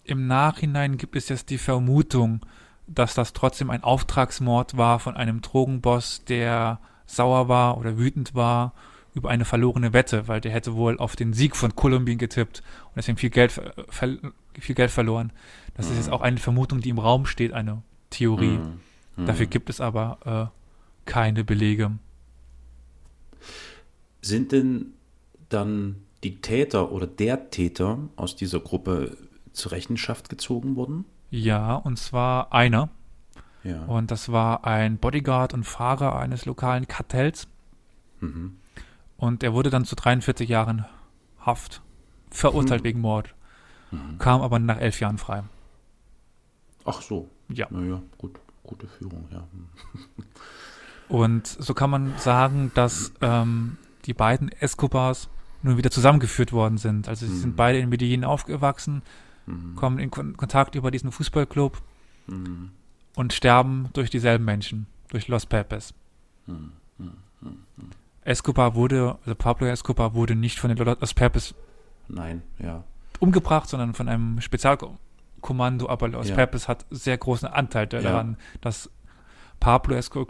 im Nachhinein gibt es jetzt die Vermutung, dass das trotzdem ein Auftragsmord war von einem Drogenboss, der sauer war oder wütend war über eine verlorene Wette, weil der hätte wohl auf den Sieg von Kolumbien getippt und deswegen viel Geld, viel Geld verloren. Das ist jetzt auch eine Vermutung, die im Raum steht, eine Theorie. Mhm. Mhm. Dafür gibt es aber äh, keine Belege. Sind denn dann die Täter oder der Täter aus dieser Gruppe zur Rechenschaft gezogen worden? Ja, und zwar einer. Ja. Und das war ein Bodyguard und Fahrer eines lokalen Kartells. Mhm. Und er wurde dann zu 43 Jahren Haft verurteilt Hm. wegen Mord. Mhm. Kam aber nach elf Jahren frei. Ach so. Ja. Naja, gut. Gute Führung, ja. Hm. Und so kann man sagen, dass ähm, die beiden Escobars nun wieder zusammengeführt worden sind. Also sie Mhm. sind beide in Medellin aufgewachsen, Mhm. kommen in Kon Kontakt über diesen Fußballclub Mhm. und sterben durch dieselben Menschen, durch Los Pepes. Mhm. Escobar wurde, also Pablo Escobar wurde nicht von den Los Pepes Nein, ja. umgebracht, sondern von einem Spezialkommando, aber Los Ja. Pepes hat sehr großen Anteil Ja. daran, dass Pablo, Esco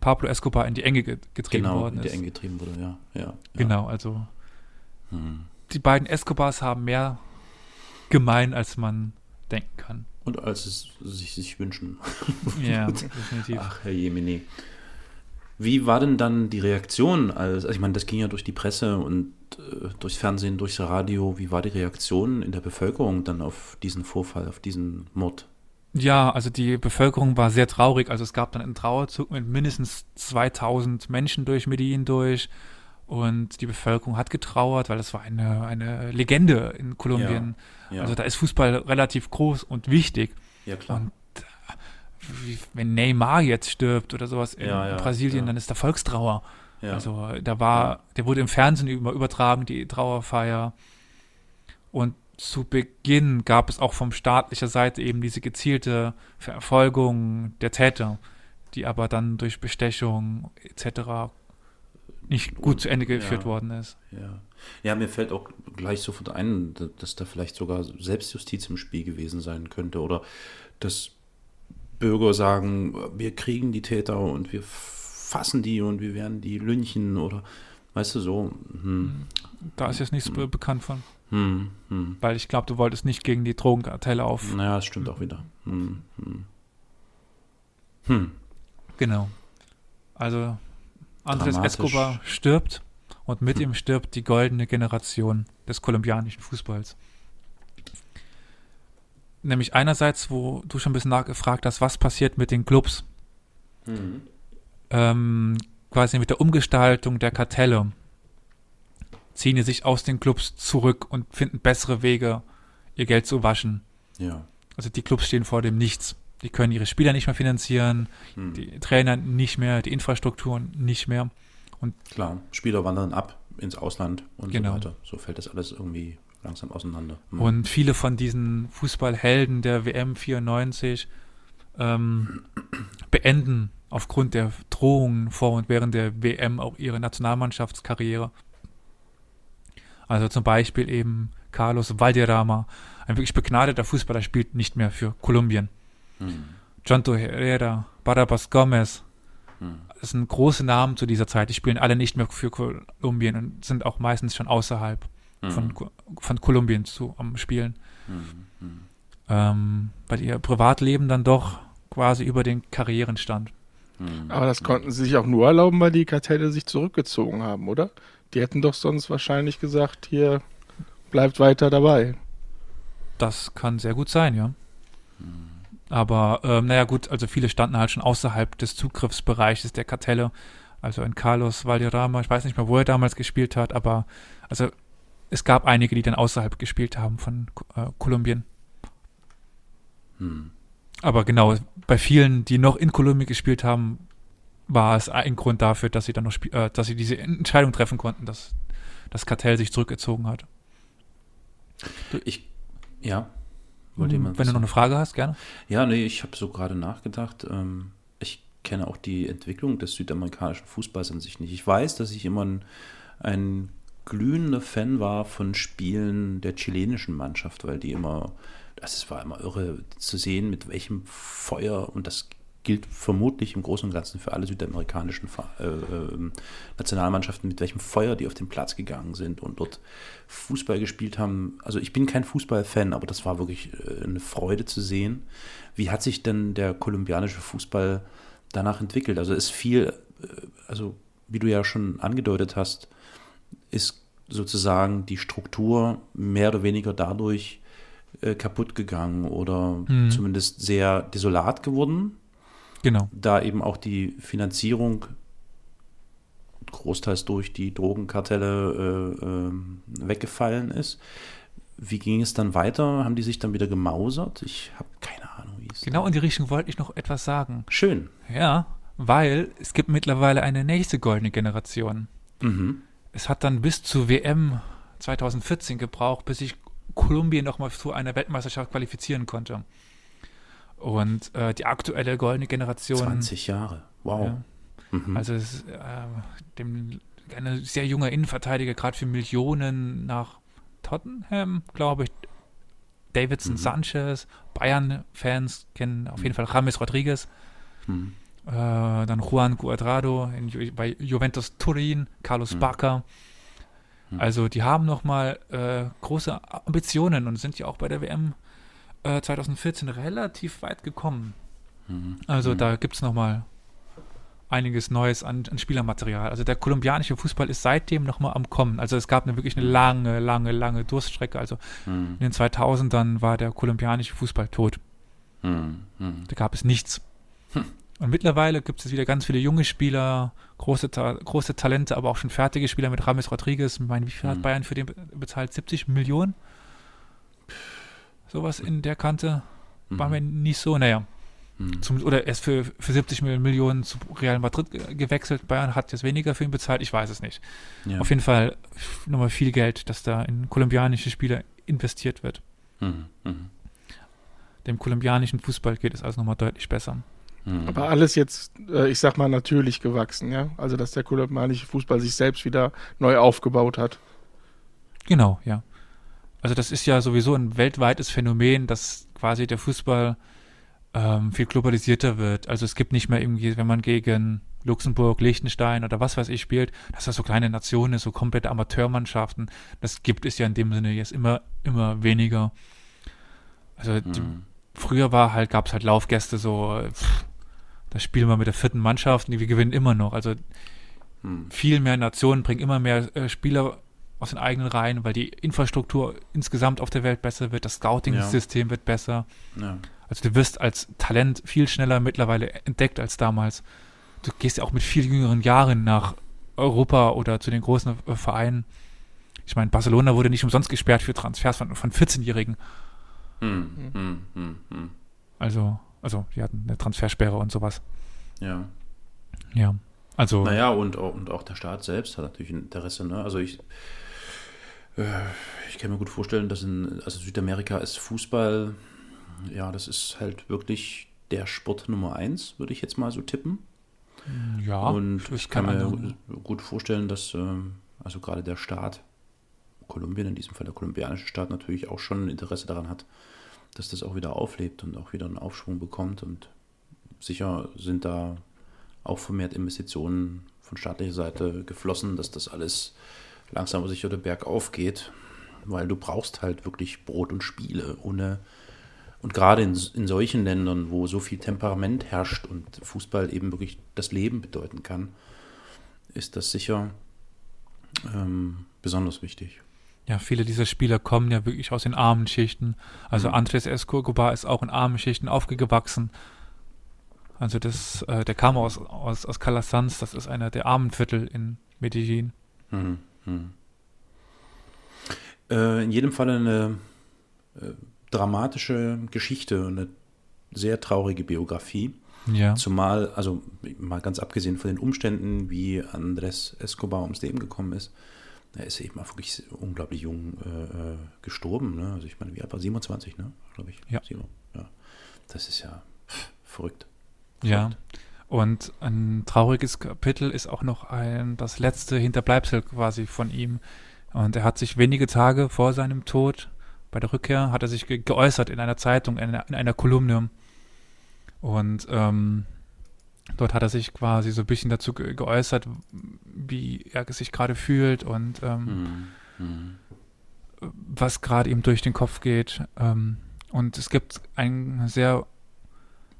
Pablo Escobar in die Enge ge- getrieben Genau, worden in die ist. Enge getrieben wurde, ja. ja, ja. Genau, also Mhm. die beiden Escobars haben mehr gemein, als man denken kann. Und als es sich, sich wünschen. Ja, definitiv. Ach, Herr Jemini. Wie war denn dann die Reaktion? Als, also ich meine, das ging ja durch die Presse und äh, durchs Fernsehen, durchs Radio. Wie war die Reaktion in der Bevölkerung dann auf diesen Vorfall, auf diesen Mord? Ja, also die Bevölkerung war sehr traurig. Also es gab dann einen Trauerzug mit mindestens 2000 Menschen durch Medellin durch. Und die Bevölkerung hat getrauert, weil das war eine, eine Legende in Kolumbien. Ja, Also da ist Fußball relativ groß und wichtig. ja klar. Und wie, wenn Neymar jetzt stirbt oder sowas in Ja, ja, Brasilien, ja. dann ist da Volkstrauer. ja. Also da war, der wurde im Fernsehen über, übertragen, die Trauerfeier. Und zu Beginn gab es auch von staatlicher Seite eben diese gezielte Verfolgung der Täter, die aber dann durch Bestechung etc. nicht gut zu Ende geführt Ja. worden ist. Ja. ja, mir fällt auch gleich sofort ein, da- dass da vielleicht sogar Selbstjustiz im Spiel gewesen sein könnte oder dass Bürger sagen, wir kriegen die Täter und wir fassen die und wir werden die lynchen oder weißt du so. Hm, Da ist jetzt nichts be bekannt von. hm, hm. Weil ich glaube, du wolltest nicht gegen die Drogenkartelle auf. Naja, das stimmt auch wieder. Hm, hm. Hm. Genau. Also Andres Dramatisch. Escobar stirbt und mit ihm stirbt die goldene Generation des kolumbianischen Fußballs. Nämlich einerseits, wo du schon ein bisschen nachgefragt hast, was passiert mit den Clubs, Hm. ähm, quasi mit der Umgestaltung der Kartelle, ziehen die sich aus den Clubs zurück und finden bessere Wege, ihr Geld zu waschen. Ja. Also die Clubs stehen vor dem Nichts. Die können ihre Spieler nicht mehr finanzieren, Hm. die Trainer nicht mehr, die Infrastrukturen nicht mehr. Klar, Spieler wandern ab ins Ausland und Genau. so weiter. So fällt das alles irgendwie langsam auseinander. Hm. Und viele von diesen Fußballhelden der WM 94 ähm, beenden aufgrund der Drohungen vor und während der WM auch ihre Nationalmannschaftskarriere. Also zum Beispiel eben Carlos Valderrama, ein wirklich begnadeter Fußballer, spielt nicht mehr für Kolumbien. Hm. Jonto Herrera, Barabas Gomez, Hm. das sind große Namen zu dieser Zeit. Die spielen alle nicht mehr für Kolumbien und sind auch meistens schon außerhalb von, Hm. Ko- von Kolumbien zu am Spielen. Hm. Hm. Ähm, weil ihr Privatleben dann doch quasi über den Karrieren stand. Hm. Aber das konnten sie sich auch nur erlauben, weil die Kartelle sich zurückgezogen haben, oder? Die hätten doch sonst wahrscheinlich gesagt, hier bleibt weiter dabei. Das kann sehr gut sein, ja. Aber ähm, naja gut, also viele standen halt schon außerhalb des Zugriffsbereiches der Kartelle. Also in Carlos Valderrama, ich weiß nicht mehr, wo er damals gespielt hat, aber also es gab einige, die dann außerhalb gespielt haben von äh, Kolumbien. Hm. Aber genau, bei vielen, die noch in Kolumbien gespielt haben, war es ein Grund dafür, dass sie dann noch äh, dass sie diese Entscheidung treffen konnten, dass das Kartell sich zurückgezogen hat. Ich, ja. Wollte jemand Wenn was du noch eine? Frage hast, gerne. Ja, nee, ich habe so gerade nachgedacht. Ähm, ich kenne auch die Entwicklung des südamerikanischen Fußballs an sich nicht. Ich weiß, dass ich immer ein, ein glühender Fan war von Spielen der chilenischen Mannschaft, weil die immer, es war immer irre zu sehen, mit welchem Feuer, und das gilt vermutlich im Großen und Ganzen für alle südamerikanischen äh, ähm, Nationalmannschaften, mit welchem Feuer die auf den Platz gegangen sind und dort Fußball gespielt haben. Also ich bin kein Fußballfan, aber das war wirklich äh, eine Freude zu sehen. Wie hat sich denn der kolumbianische Fußball danach entwickelt? Also ist viel, äh, also wie du ja schon angedeutet hast, ist sozusagen die Struktur mehr oder weniger dadurch äh, kaputt gegangen oder Mhm. zumindest sehr desolat geworden Genau. da eben auch die Finanzierung großteils durch die Drogenkartelle äh, ähm, weggefallen ist. Wie ging es dann weiter? Haben die sich dann wieder gemausert? Ich habe keine Ahnung, wie es Genau in die Richtung wollte ich noch etwas sagen. Schön. Ja, weil es gibt mittlerweile eine nächste goldene Generation. Mhm. Es hat dann bis zur WM 2014 gebraucht, bis sich Kolumbien nochmal zu einer Weltmeisterschaft qualifizieren konnte. Und äh, die aktuelle goldene Generation. 20 Jahre. Wow. Ja, Mhm. also es ist, äh, dem, eine sehr junge Innenverteidiger, gerade für Millionen nach Tottenham, glaube ich. Davidson Mhm. Sanchez, Bayern-Fans kennen auf jeden Fall James Rodriguez. Mhm. Äh, dann Juan Cuadrado Ju- bei Juventus Turin, Carlos Mhm. Barca. Mhm. Also die haben nochmal äh, große Ambitionen und sind ja auch bei der WM äh, 2014 relativ weit gekommen. Mhm. Also Mhm. da gibt es nochmal einiges Neues an, an Spielermaterial. Also der kolumbianische Fußball ist seitdem nochmal am Kommen. Also es gab eine wirklich eine lange, lange, lange Durststrecke. Also Mhm. in den 2000ern war der kolumbianische Fußball tot. Mhm. Mhm. Da gab es nichts. Hm. Und mittlerweile gibt es wieder ganz viele junge Spieler, große, Ta große Talente, aber auch schon fertige Spieler mit Rames Rodriguez. Ich meine, wie viel Hm. hat Bayern für den be- bezahlt? 70 Millionen? Sowas in der Kante war mir nicht so. Naja, Mhm. zum, oder er ist für, für 70 Millionen zu Real Madrid ge gewechselt. Bayern hat jetzt weniger für ihn bezahlt. Ich weiß es nicht. Ja. Auf jeden Fall nochmal viel Geld, das da in kolumbianische Spieler investiert wird. Mhm. Mhm. Dem kolumbianischen Fußball geht es also nochmal deutlich besser. Aber alles jetzt, äh, ich sag mal, natürlich gewachsen, ja. Also dass der kolumbianische Fußball sich selbst wieder neu aufgebaut hat. Genau, ja. Also das ist ja sowieso ein weltweites Phänomen, dass quasi der Fußball ähm, viel globalisierter wird. Also es gibt nicht mehr irgendwie, wenn man gegen Luxemburg, Liechtenstein oder was weiß ich spielt, dass das so kleine Nationen, so komplette Amateurmannschaften, das gibt es ja in dem Sinne jetzt immer, immer weniger. Also die, früher war halt, gab es halt Laufgäste so, pff, da spielen wir mit der vierten Mannschaft und wir gewinnen immer noch. Also viel mehr Nationen bringen immer mehr äh, Spieler aus den eigenen Reihen, weil die Infrastruktur insgesamt auf der Welt besser wird, das Scouting-System wird besser. Ja. Also du wirst als Talent viel schneller mittlerweile entdeckt als damals. Du gehst ja auch mit viel jüngeren Jahren nach Europa oder zu den großen äh, Vereinen. Ich meine, Barcelona wurde nicht umsonst gesperrt für Transfers von, von 14-Jährigen. Hm, hm, hm, hm. Also, also die hatten eine Transfersperre und sowas. Ja. Ja. Also, Naja, und, auch- und auch der Staat selbst hat natürlich ein Interesse. Ne? Also ich, ich kann mir gut vorstellen, dass in also Südamerika ist Fußball, ja, das ist halt wirklich der Sport Nummer eins, würde ich jetzt mal so tippen. ja, und ich kann mir andere- gut vorstellen, dass ähm, also gerade der Staat, Kolumbien, in diesem Fall der kolumbianische Staat, natürlich auch schon ein Interesse daran hat, dass das auch wieder auflebt und auch wieder einen Aufschwung bekommt. Und sicher sind da auch vermehrt Investitionen von staatlicher Seite geflossen, dass das alles langsam aber sicher der bergauf geht, weil du brauchst halt wirklich Brot und Spiele ohne und gerade in, in solchen Ländern, wo so viel Temperament herrscht und Fußball eben wirklich das Leben bedeuten kann, ist das sicher ähm, besonders wichtig. Ja, viele dieser Spieler kommen ja wirklich aus den armen Schichten. Also Mhm. Andres Escobar ist auch in armen Schichten aufgewachsen. Also das, äh, der kam aus, aus, aus Calasanz, das ist einer der armen Viertel in Medellin. Mhm. Mhm. Äh, in jedem Fall eine äh, dramatische Geschichte, eine sehr traurige Biografie. Ja. Zumal, also mal ganz abgesehen von den Umständen, wie Andres Escobar ums Leben gekommen ist, er ist eben auch wirklich unglaublich jung äh, äh, gestorben. Ne? Also ich meine, wie alt war 27, ne? Glaube ich. Ja. Ja. Das ist ja verrückt. Ja. Und ein trauriges Kapitel ist auch noch ein, das letzte Hinterbleibsel quasi von ihm. Und er hat sich wenige Tage vor seinem Tod, bei der Rückkehr, hat er sich ge geäußert in einer Zeitung, in einer, in einer Kolumne. Und ähm, dort hat er sich quasi so ein bisschen dazu ge geäußert, wie er sich gerade fühlt und ähm, Mhm. Mhm. was gerade ihm durch den Kopf geht. Ähm, und es gibt einen sehr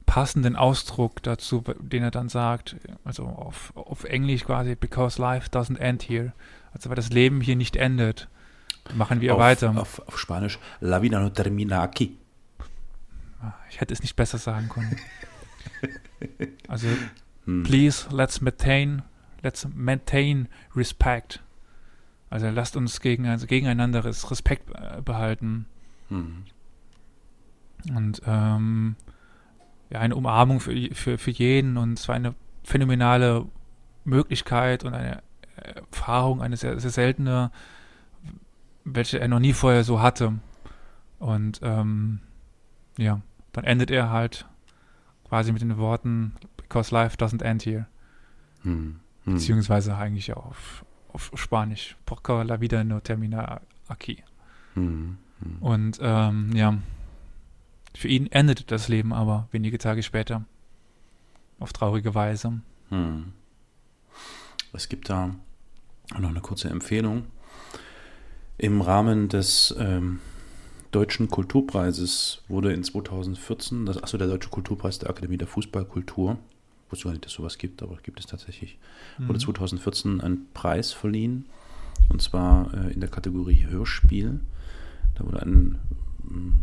passenden Ausdruck dazu, den er dann sagt, also auf, auf Englisch quasi, because life doesn't end here. Also weil das Leben hier nicht endet, machen wir auf, weiter. Auf, auf Spanisch, La vida no termina aquí. Ich hätte es nicht besser sagen können. Also, Hm. please, let's maintain, let's maintain respect. Also lasst uns gegen, also gegeneinander Respekt äh, behalten. Hm. Und ähm, ja, eine Umarmung für, für, für jeden und es war eine phänomenale Möglichkeit und eine Erfahrung, eine sehr, sehr seltene, welche er noch nie vorher so hatte. Und ähm, ja, dann endet er halt quasi mit den Worten, because life doesn't end here. Hm. Hm. Beziehungsweise eigentlich auf, auf Spanisch, porque la vida no termina aquí. Hm. Hm. Und ähm, ja, für ihn endete das Leben aber wenige Tage später. Auf traurige Weise. Hm. Es gibt da noch eine kurze Empfehlung. Im Rahmen des ähm, Deutschen Kulturpreises wurde in 2014, das, achso, der Deutsche Kulturpreis der Akademie der Fußballkultur, wusste gar nicht, dass es sowas gibt, aber gibt es tatsächlich, Mhm. wurde 2014 ein Preis verliehen, und zwar äh, in der Kategorie Hörspiel. Da wurde ein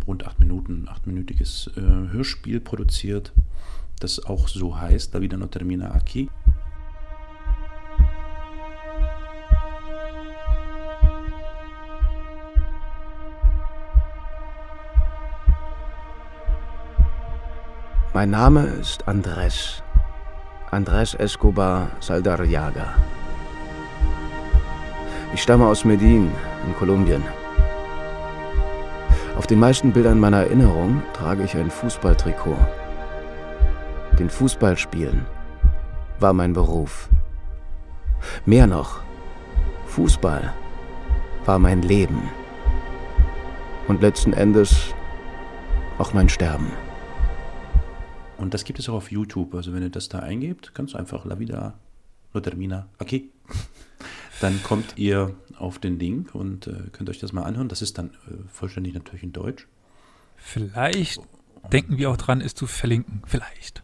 rund acht Minuten, achtminütiges äh, Hörspiel produziert, das auch so heißt, La vida no termina aquí. Mein Name ist Andres. Andres Escobar Saldarriaga. Ich stamme aus Medellin in Kolumbien. Auf den meisten Bildern meiner Erinnerung trage ich ein Fußballtrikot. den Fußball spielen, war mein Beruf. Mehr noch, Fußball war mein Leben. Und letzten Endes auch mein Sterben. Und das gibt es auch auf YouTube. Also wenn ihr das da eingebt, ganz einfach La Vida lo termina aquí. Dann kommt ihr auf den Link und äh, könnt euch das mal anhören. Das ist dann äh, vollständig natürlich in Deutsch. Vielleicht denken wir auch dran, es zu verlinken. Vielleicht.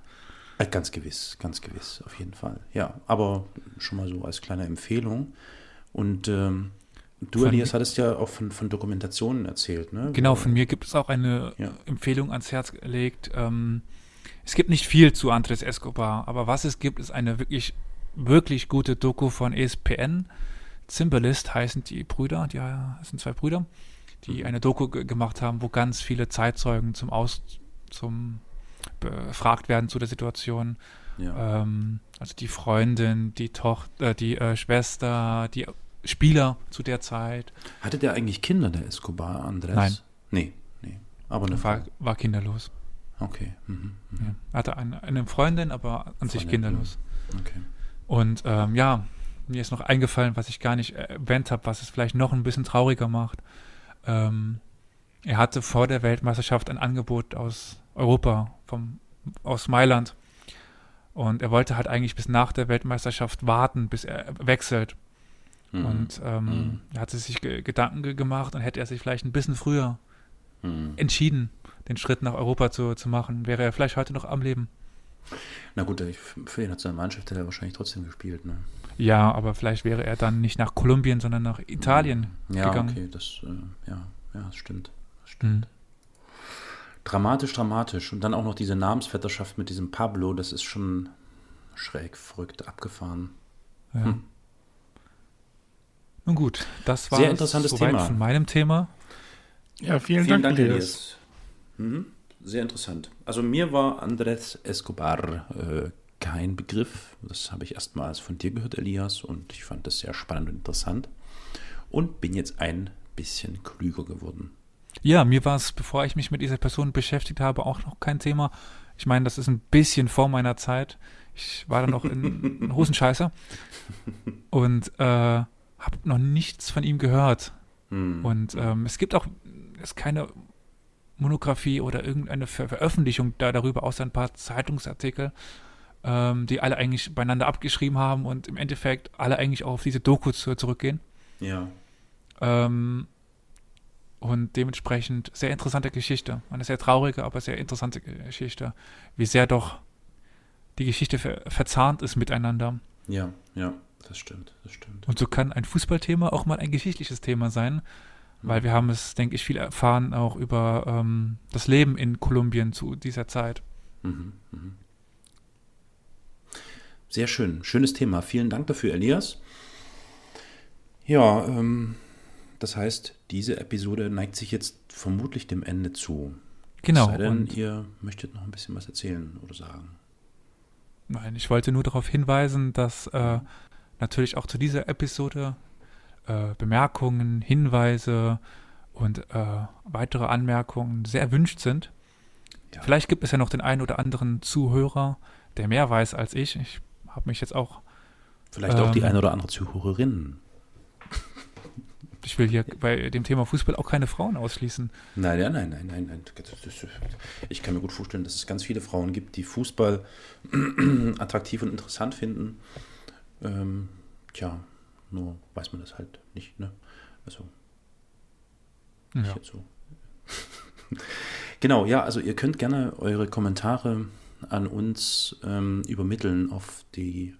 Äh, ganz gewiss, ganz gewiss, auf jeden Fall. Ja, aber schon mal so als kleine Empfehlung. Und ähm, du, Von- Elias, hattest ja auch von, von Dokumentationen erzählt, ne? Genau, von mir gibt es auch eine Ja. Empfehlung ans Herz gelegt. Ähm, es gibt nicht viel zu Andres Escobar, aber was es gibt, ist eine wirklich, wirklich gute Doku von ESPN. Zimbalist heißen die Brüder, die ja, es sind zwei Brüder, die eine Doku ge- gemacht haben, wo ganz viele Zeitzeugen zum Aus, zum befragt werden zu der Situation. Ja. Ähm, also die Freundin, die Tochter, die äh, Schwester, die Spieler zu der Zeit. Hatte der eigentlich Kinder, der Escobar, Andres? Nein. Nee, nee. Aber eine War, war kinderlos. Okay. Mhm. mhm. Ja. Hatte eine, eine Freundin, aber an sich Freundin, kinderlos. Okay. Und ähm, ja, mir ist noch eingefallen, was ich gar nicht erwähnt habe, was es vielleicht noch ein bisschen trauriger macht. Ähm, er hatte vor der Weltmeisterschaft ein Angebot aus Europa, vom, aus Mailand. Und er wollte halt eigentlich bis nach der Weltmeisterschaft warten, bis er wechselt. Mhm. Und ähm, Mhm. er hatte sich ge Gedanken ge gemacht und hätte er sich vielleicht ein bisschen früher Mhm. entschieden, den Schritt nach Europa zu, zu machen, wäre er vielleicht heute noch am Leben. Na gut, für die Nationalmannschaft hätte er wahrscheinlich trotzdem gespielt, ne? Ja, aber vielleicht wäre er dann nicht nach Kolumbien, sondern nach Italien Ja, gegangen. okay, das, äh, ja, ja, das stimmt. Das stimmt. Hm. Dramatisch, dramatisch. Und dann auch noch diese Namensvetterschaft mit diesem Pablo, das ist schon schräg, verrückt, abgefahren. Ja. Hm. Nun gut, das war Sehr interessantes Thema. von meinem Thema. Ja, vielen, Dank, Elias. Mhm. Sehr interessant. Also mir war Andrés Escobar äh, kein Begriff. Das habe ich erstmals von dir gehört, Elias, und ich fand das sehr spannend und interessant. Und bin jetzt ein bisschen klüger geworden. Ja, mir war es, bevor ich mich mit dieser Person beschäftigt habe, auch noch kein Thema. Ich meine, das ist ein bisschen vor meiner Zeit. Ich war da noch in, Hosenscheißer und äh, habe noch nichts von ihm gehört. Hm. Und ähm, es gibt auch ist keine Monographie oder irgendeine Ver Veröffentlichung da darüber, außer ein paar Zeitungsartikel, ähm, die alle eigentlich beieinander abgeschrieben haben und im Endeffekt alle eigentlich auch auf diese Doku zu, zurückgehen. ja. Ähm, und dementsprechend sehr interessante Geschichte. Eine sehr traurige, aber sehr interessante Geschichte. Wie sehr doch die Geschichte ver verzahnt ist miteinander. Ja, ja, das stimmt, das stimmt. Und so kann ein Fußballthema auch mal ein geschichtliches Thema sein, weil wir haben es, denke ich, viel erfahren auch über ähm, das Leben in Kolumbien zu dieser Zeit. Mhm, mhm. Sehr schön, schönes Thema. Vielen Dank dafür, Elias. Ja, ähm, das heißt, diese Episode neigt sich jetzt vermutlich dem Ende zu. Genau. Es sei denn, Und, ihr möchtet noch ein bisschen was erzählen oder sagen. nein, ich wollte nur darauf hinweisen, dass äh, natürlich auch zu dieser Episode äh, Bemerkungen, Hinweise und äh, weitere Anmerkungen sehr erwünscht sind. Ja. Vielleicht gibt es ja noch den einen oder anderen Zuhörer, der mehr weiß als ich. Ich habe mich jetzt auch, Vielleicht auch die Ähm, eine oder andere Zuhörerin. ich will hier bei dem Thema Fußball auch keine Frauen ausschließen. Nein, ja, nein, nein, nein, nein. Ich kann mir gut vorstellen, dass es ganz viele Frauen gibt, die Fußball attraktiv und interessant finden. Ähm, tja, nur weiß man das halt nicht, ne? Also, Ja. nicht jetzt so. genau, ja, also ihr könnt gerne eure Kommentare an uns ähm, übermitteln auf die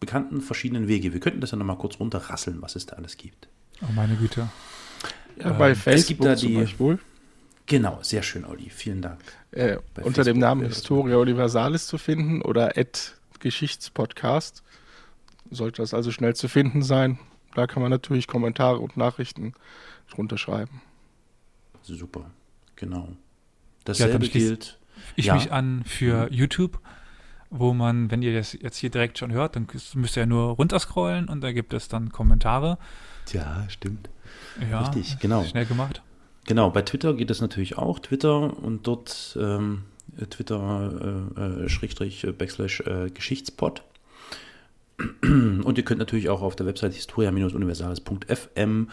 bekannten verschiedenen Wege. Wir könnten das ja nochmal kurz runterrasseln, was es da alles gibt. Oh meine Güte. Ja, Ähm, bei es Facebook gibt da zum die- Beispiel. Genau, sehr schön, Olli. Vielen Dank. Äh, unter dem Facebook Namen wäre das Historia Universalis zu finden oder Ed Geschichtspodcast. Sollte das also schnell zu finden sein. Da kann man natürlich Kommentare und Nachrichten drunter schreiben. Super, genau. Ja, Dasselbe schließt- gilt. Ich Ja. mich an für YouTube, wo man, wenn ihr das jetzt hier direkt schon hört, dann müsst ihr ja nur runterscrollen und da gibt es dann Kommentare. Ja, stimmt. Ja, Richtig, genau. Schnell gemacht. Genau, bei Twitter geht es natürlich auch. Twitter und dort ähm, äh, Twitter, äh, äh, Schrägstrich, äh, Backslash, äh, Geschichtspot. Und ihr könnt natürlich auch auf der Website historia-universales.fm,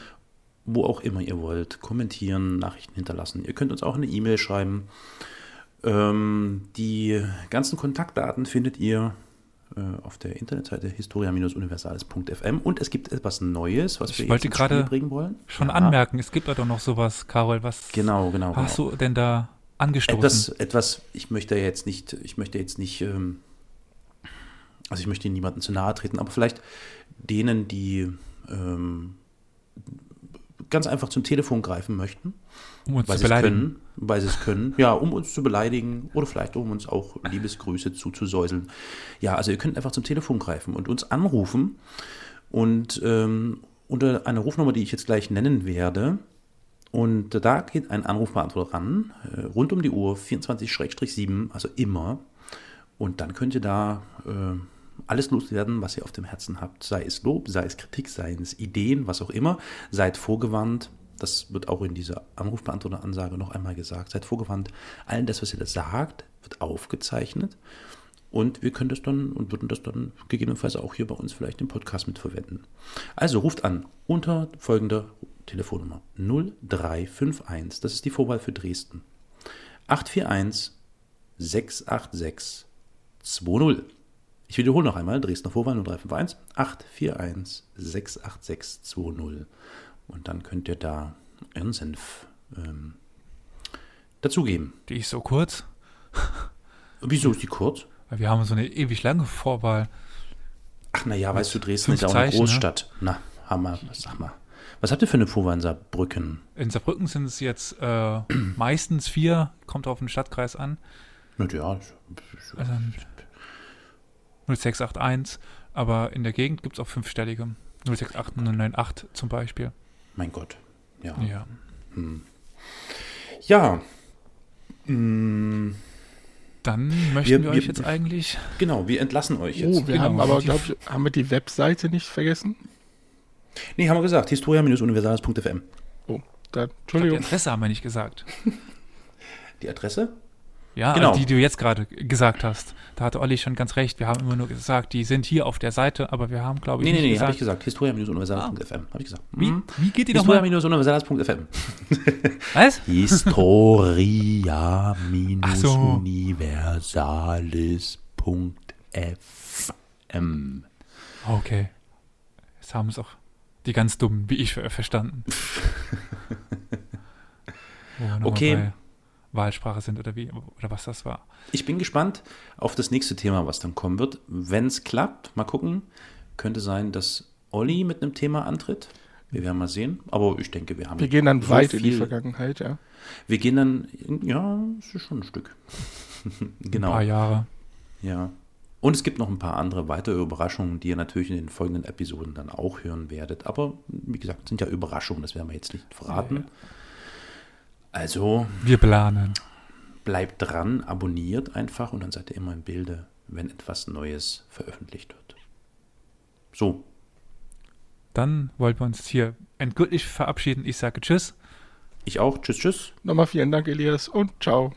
wo auch immer ihr wollt, kommentieren, Nachrichten hinterlassen. Ihr könnt uns auch eine E-Mail schreiben. Ähm, die ganzen Kontaktdaten findet ihr äh, auf der Internetseite historia-universales.fm und es gibt etwas Neues, was Ich wir wollte gerade bringen wollen. Schon Ja. anmerken, es gibt da doch noch sowas, Carol. Was Genau, genau. hast genau. du denn da angestoßen? Etwas, etwas, ich möchte jetzt nicht, ich möchte jetzt nicht, ähm, also ich möchte niemandem zu nahe treten, aber vielleicht denen, die ähm, ganz einfach zum Telefon greifen möchten, um uns weil zu beleidigen. können, weil sie es können, ja, um uns zu beleidigen oder vielleicht um uns auch Liebesgrüße zuzusäuseln. Ja, also ihr könnt einfach zum Telefon greifen und uns anrufen und ähm, unter einer Rufnummer, die ich jetzt gleich nennen werde, und da geht ein Anrufbeantworter ran, äh, rund um die Uhr, 24-7, also immer. Und dann könnt ihr da äh, alles loswerden, was ihr auf dem Herzen habt. Sei es Lob, sei es Kritik, sei es Ideen, was auch immer. Seid vorgewarnt. Das wird auch in dieser Anrufbeantworter-Ansage noch einmal gesagt. Seid vorgewarnt. Allen das, was ihr da sagt, wird aufgezeichnet. Und wir können das dann und würden das dann gegebenenfalls auch hier bei uns vielleicht im Podcast mitverwenden. Also ruft an unter folgender Telefonnummer 0351, das ist die Vorwahl für Dresden. 841 686 20. Ich wiederhole noch einmal, Dresdner Vorwahl 0351 841 686 20. Und dann könnt ihr da euren Senf ähm, dazugeben. Die ist so kurz. Wieso ist die kurz? Weil wir haben so eine ewig lange Vorwahl. Ach naja, weißt du, Dresden ist ja auch eine Zeichen, ne? Großstadt. Na, Hammer, sag mal. Was habt ihr für eine Vorwahl in Saarbrücken? In Saarbrücken sind es jetzt äh, meistens vier, kommt auf den Stadtkreis an. Na ja, Also 0681, aber in der Gegend gibt es auch fünfstellige. 068098 zum Beispiel. mein Gott. Ja. Ja. Ja. Mm, Dann möchten Wir- wir, wir- euch jetzt eigentlich. genau, wir entlassen euch jetzt. Oh, wir Genau. haben aber, Die- glaube ich, haben wir die Webseite nicht vergessen? Nee, haben wir gesagt, historia-universales.fm. Oh, Ich dann, glaub, die Entschuldigung. Adresse haben wir nicht gesagt. Die Adresse? Ja, Genau. also die, die du jetzt gerade gesagt hast. Da hatte Olli schon ganz recht. Wir haben immer nur gesagt, die sind hier auf der Seite, aber wir haben, glaube ich, Nee, nee, nee, habe ich gesagt. gesagt. Historia-universales.fm. Habe ich gesagt. Wie, Mhm. wie geht die nochmal? Historia-universales.fm. Was? Historia-universales.fm. Okay. Jetzt haben es auch die ganz dummen, wie ich, ver- verstanden. Okay. bei Wahlsprache sind oder wie, oder was das war. Ich bin gespannt auf das nächste Thema, was dann kommen wird. Wenn es klappt, mal gucken. Könnte sein, dass Olli mit einem Thema antritt. Wir werden mal sehen. Aber ich denke, wir haben. Wir gehen dann so weit in die viel- Vergangenheit, ja. Wir gehen dann, ja, es ist schon ein Stück. Ein genau. paar Jahre. Ja. Und es gibt noch ein paar andere weitere Überraschungen, die ihr natürlich in den folgenden Episoden dann auch hören werdet. Aber wie gesagt, sind ja Überraschungen, das werden wir jetzt nicht verraten. Also Wir planen. bleibt dran, abonniert einfach und dann seid ihr immer im Bilde, wenn etwas Neues veröffentlicht wird. So, Dann wollen wir uns hier endgültig verabschieden. Ich sage Tschüss. ich auch. Tschüss, tschüss. Nochmal vielen Dank, Elias, und ciao.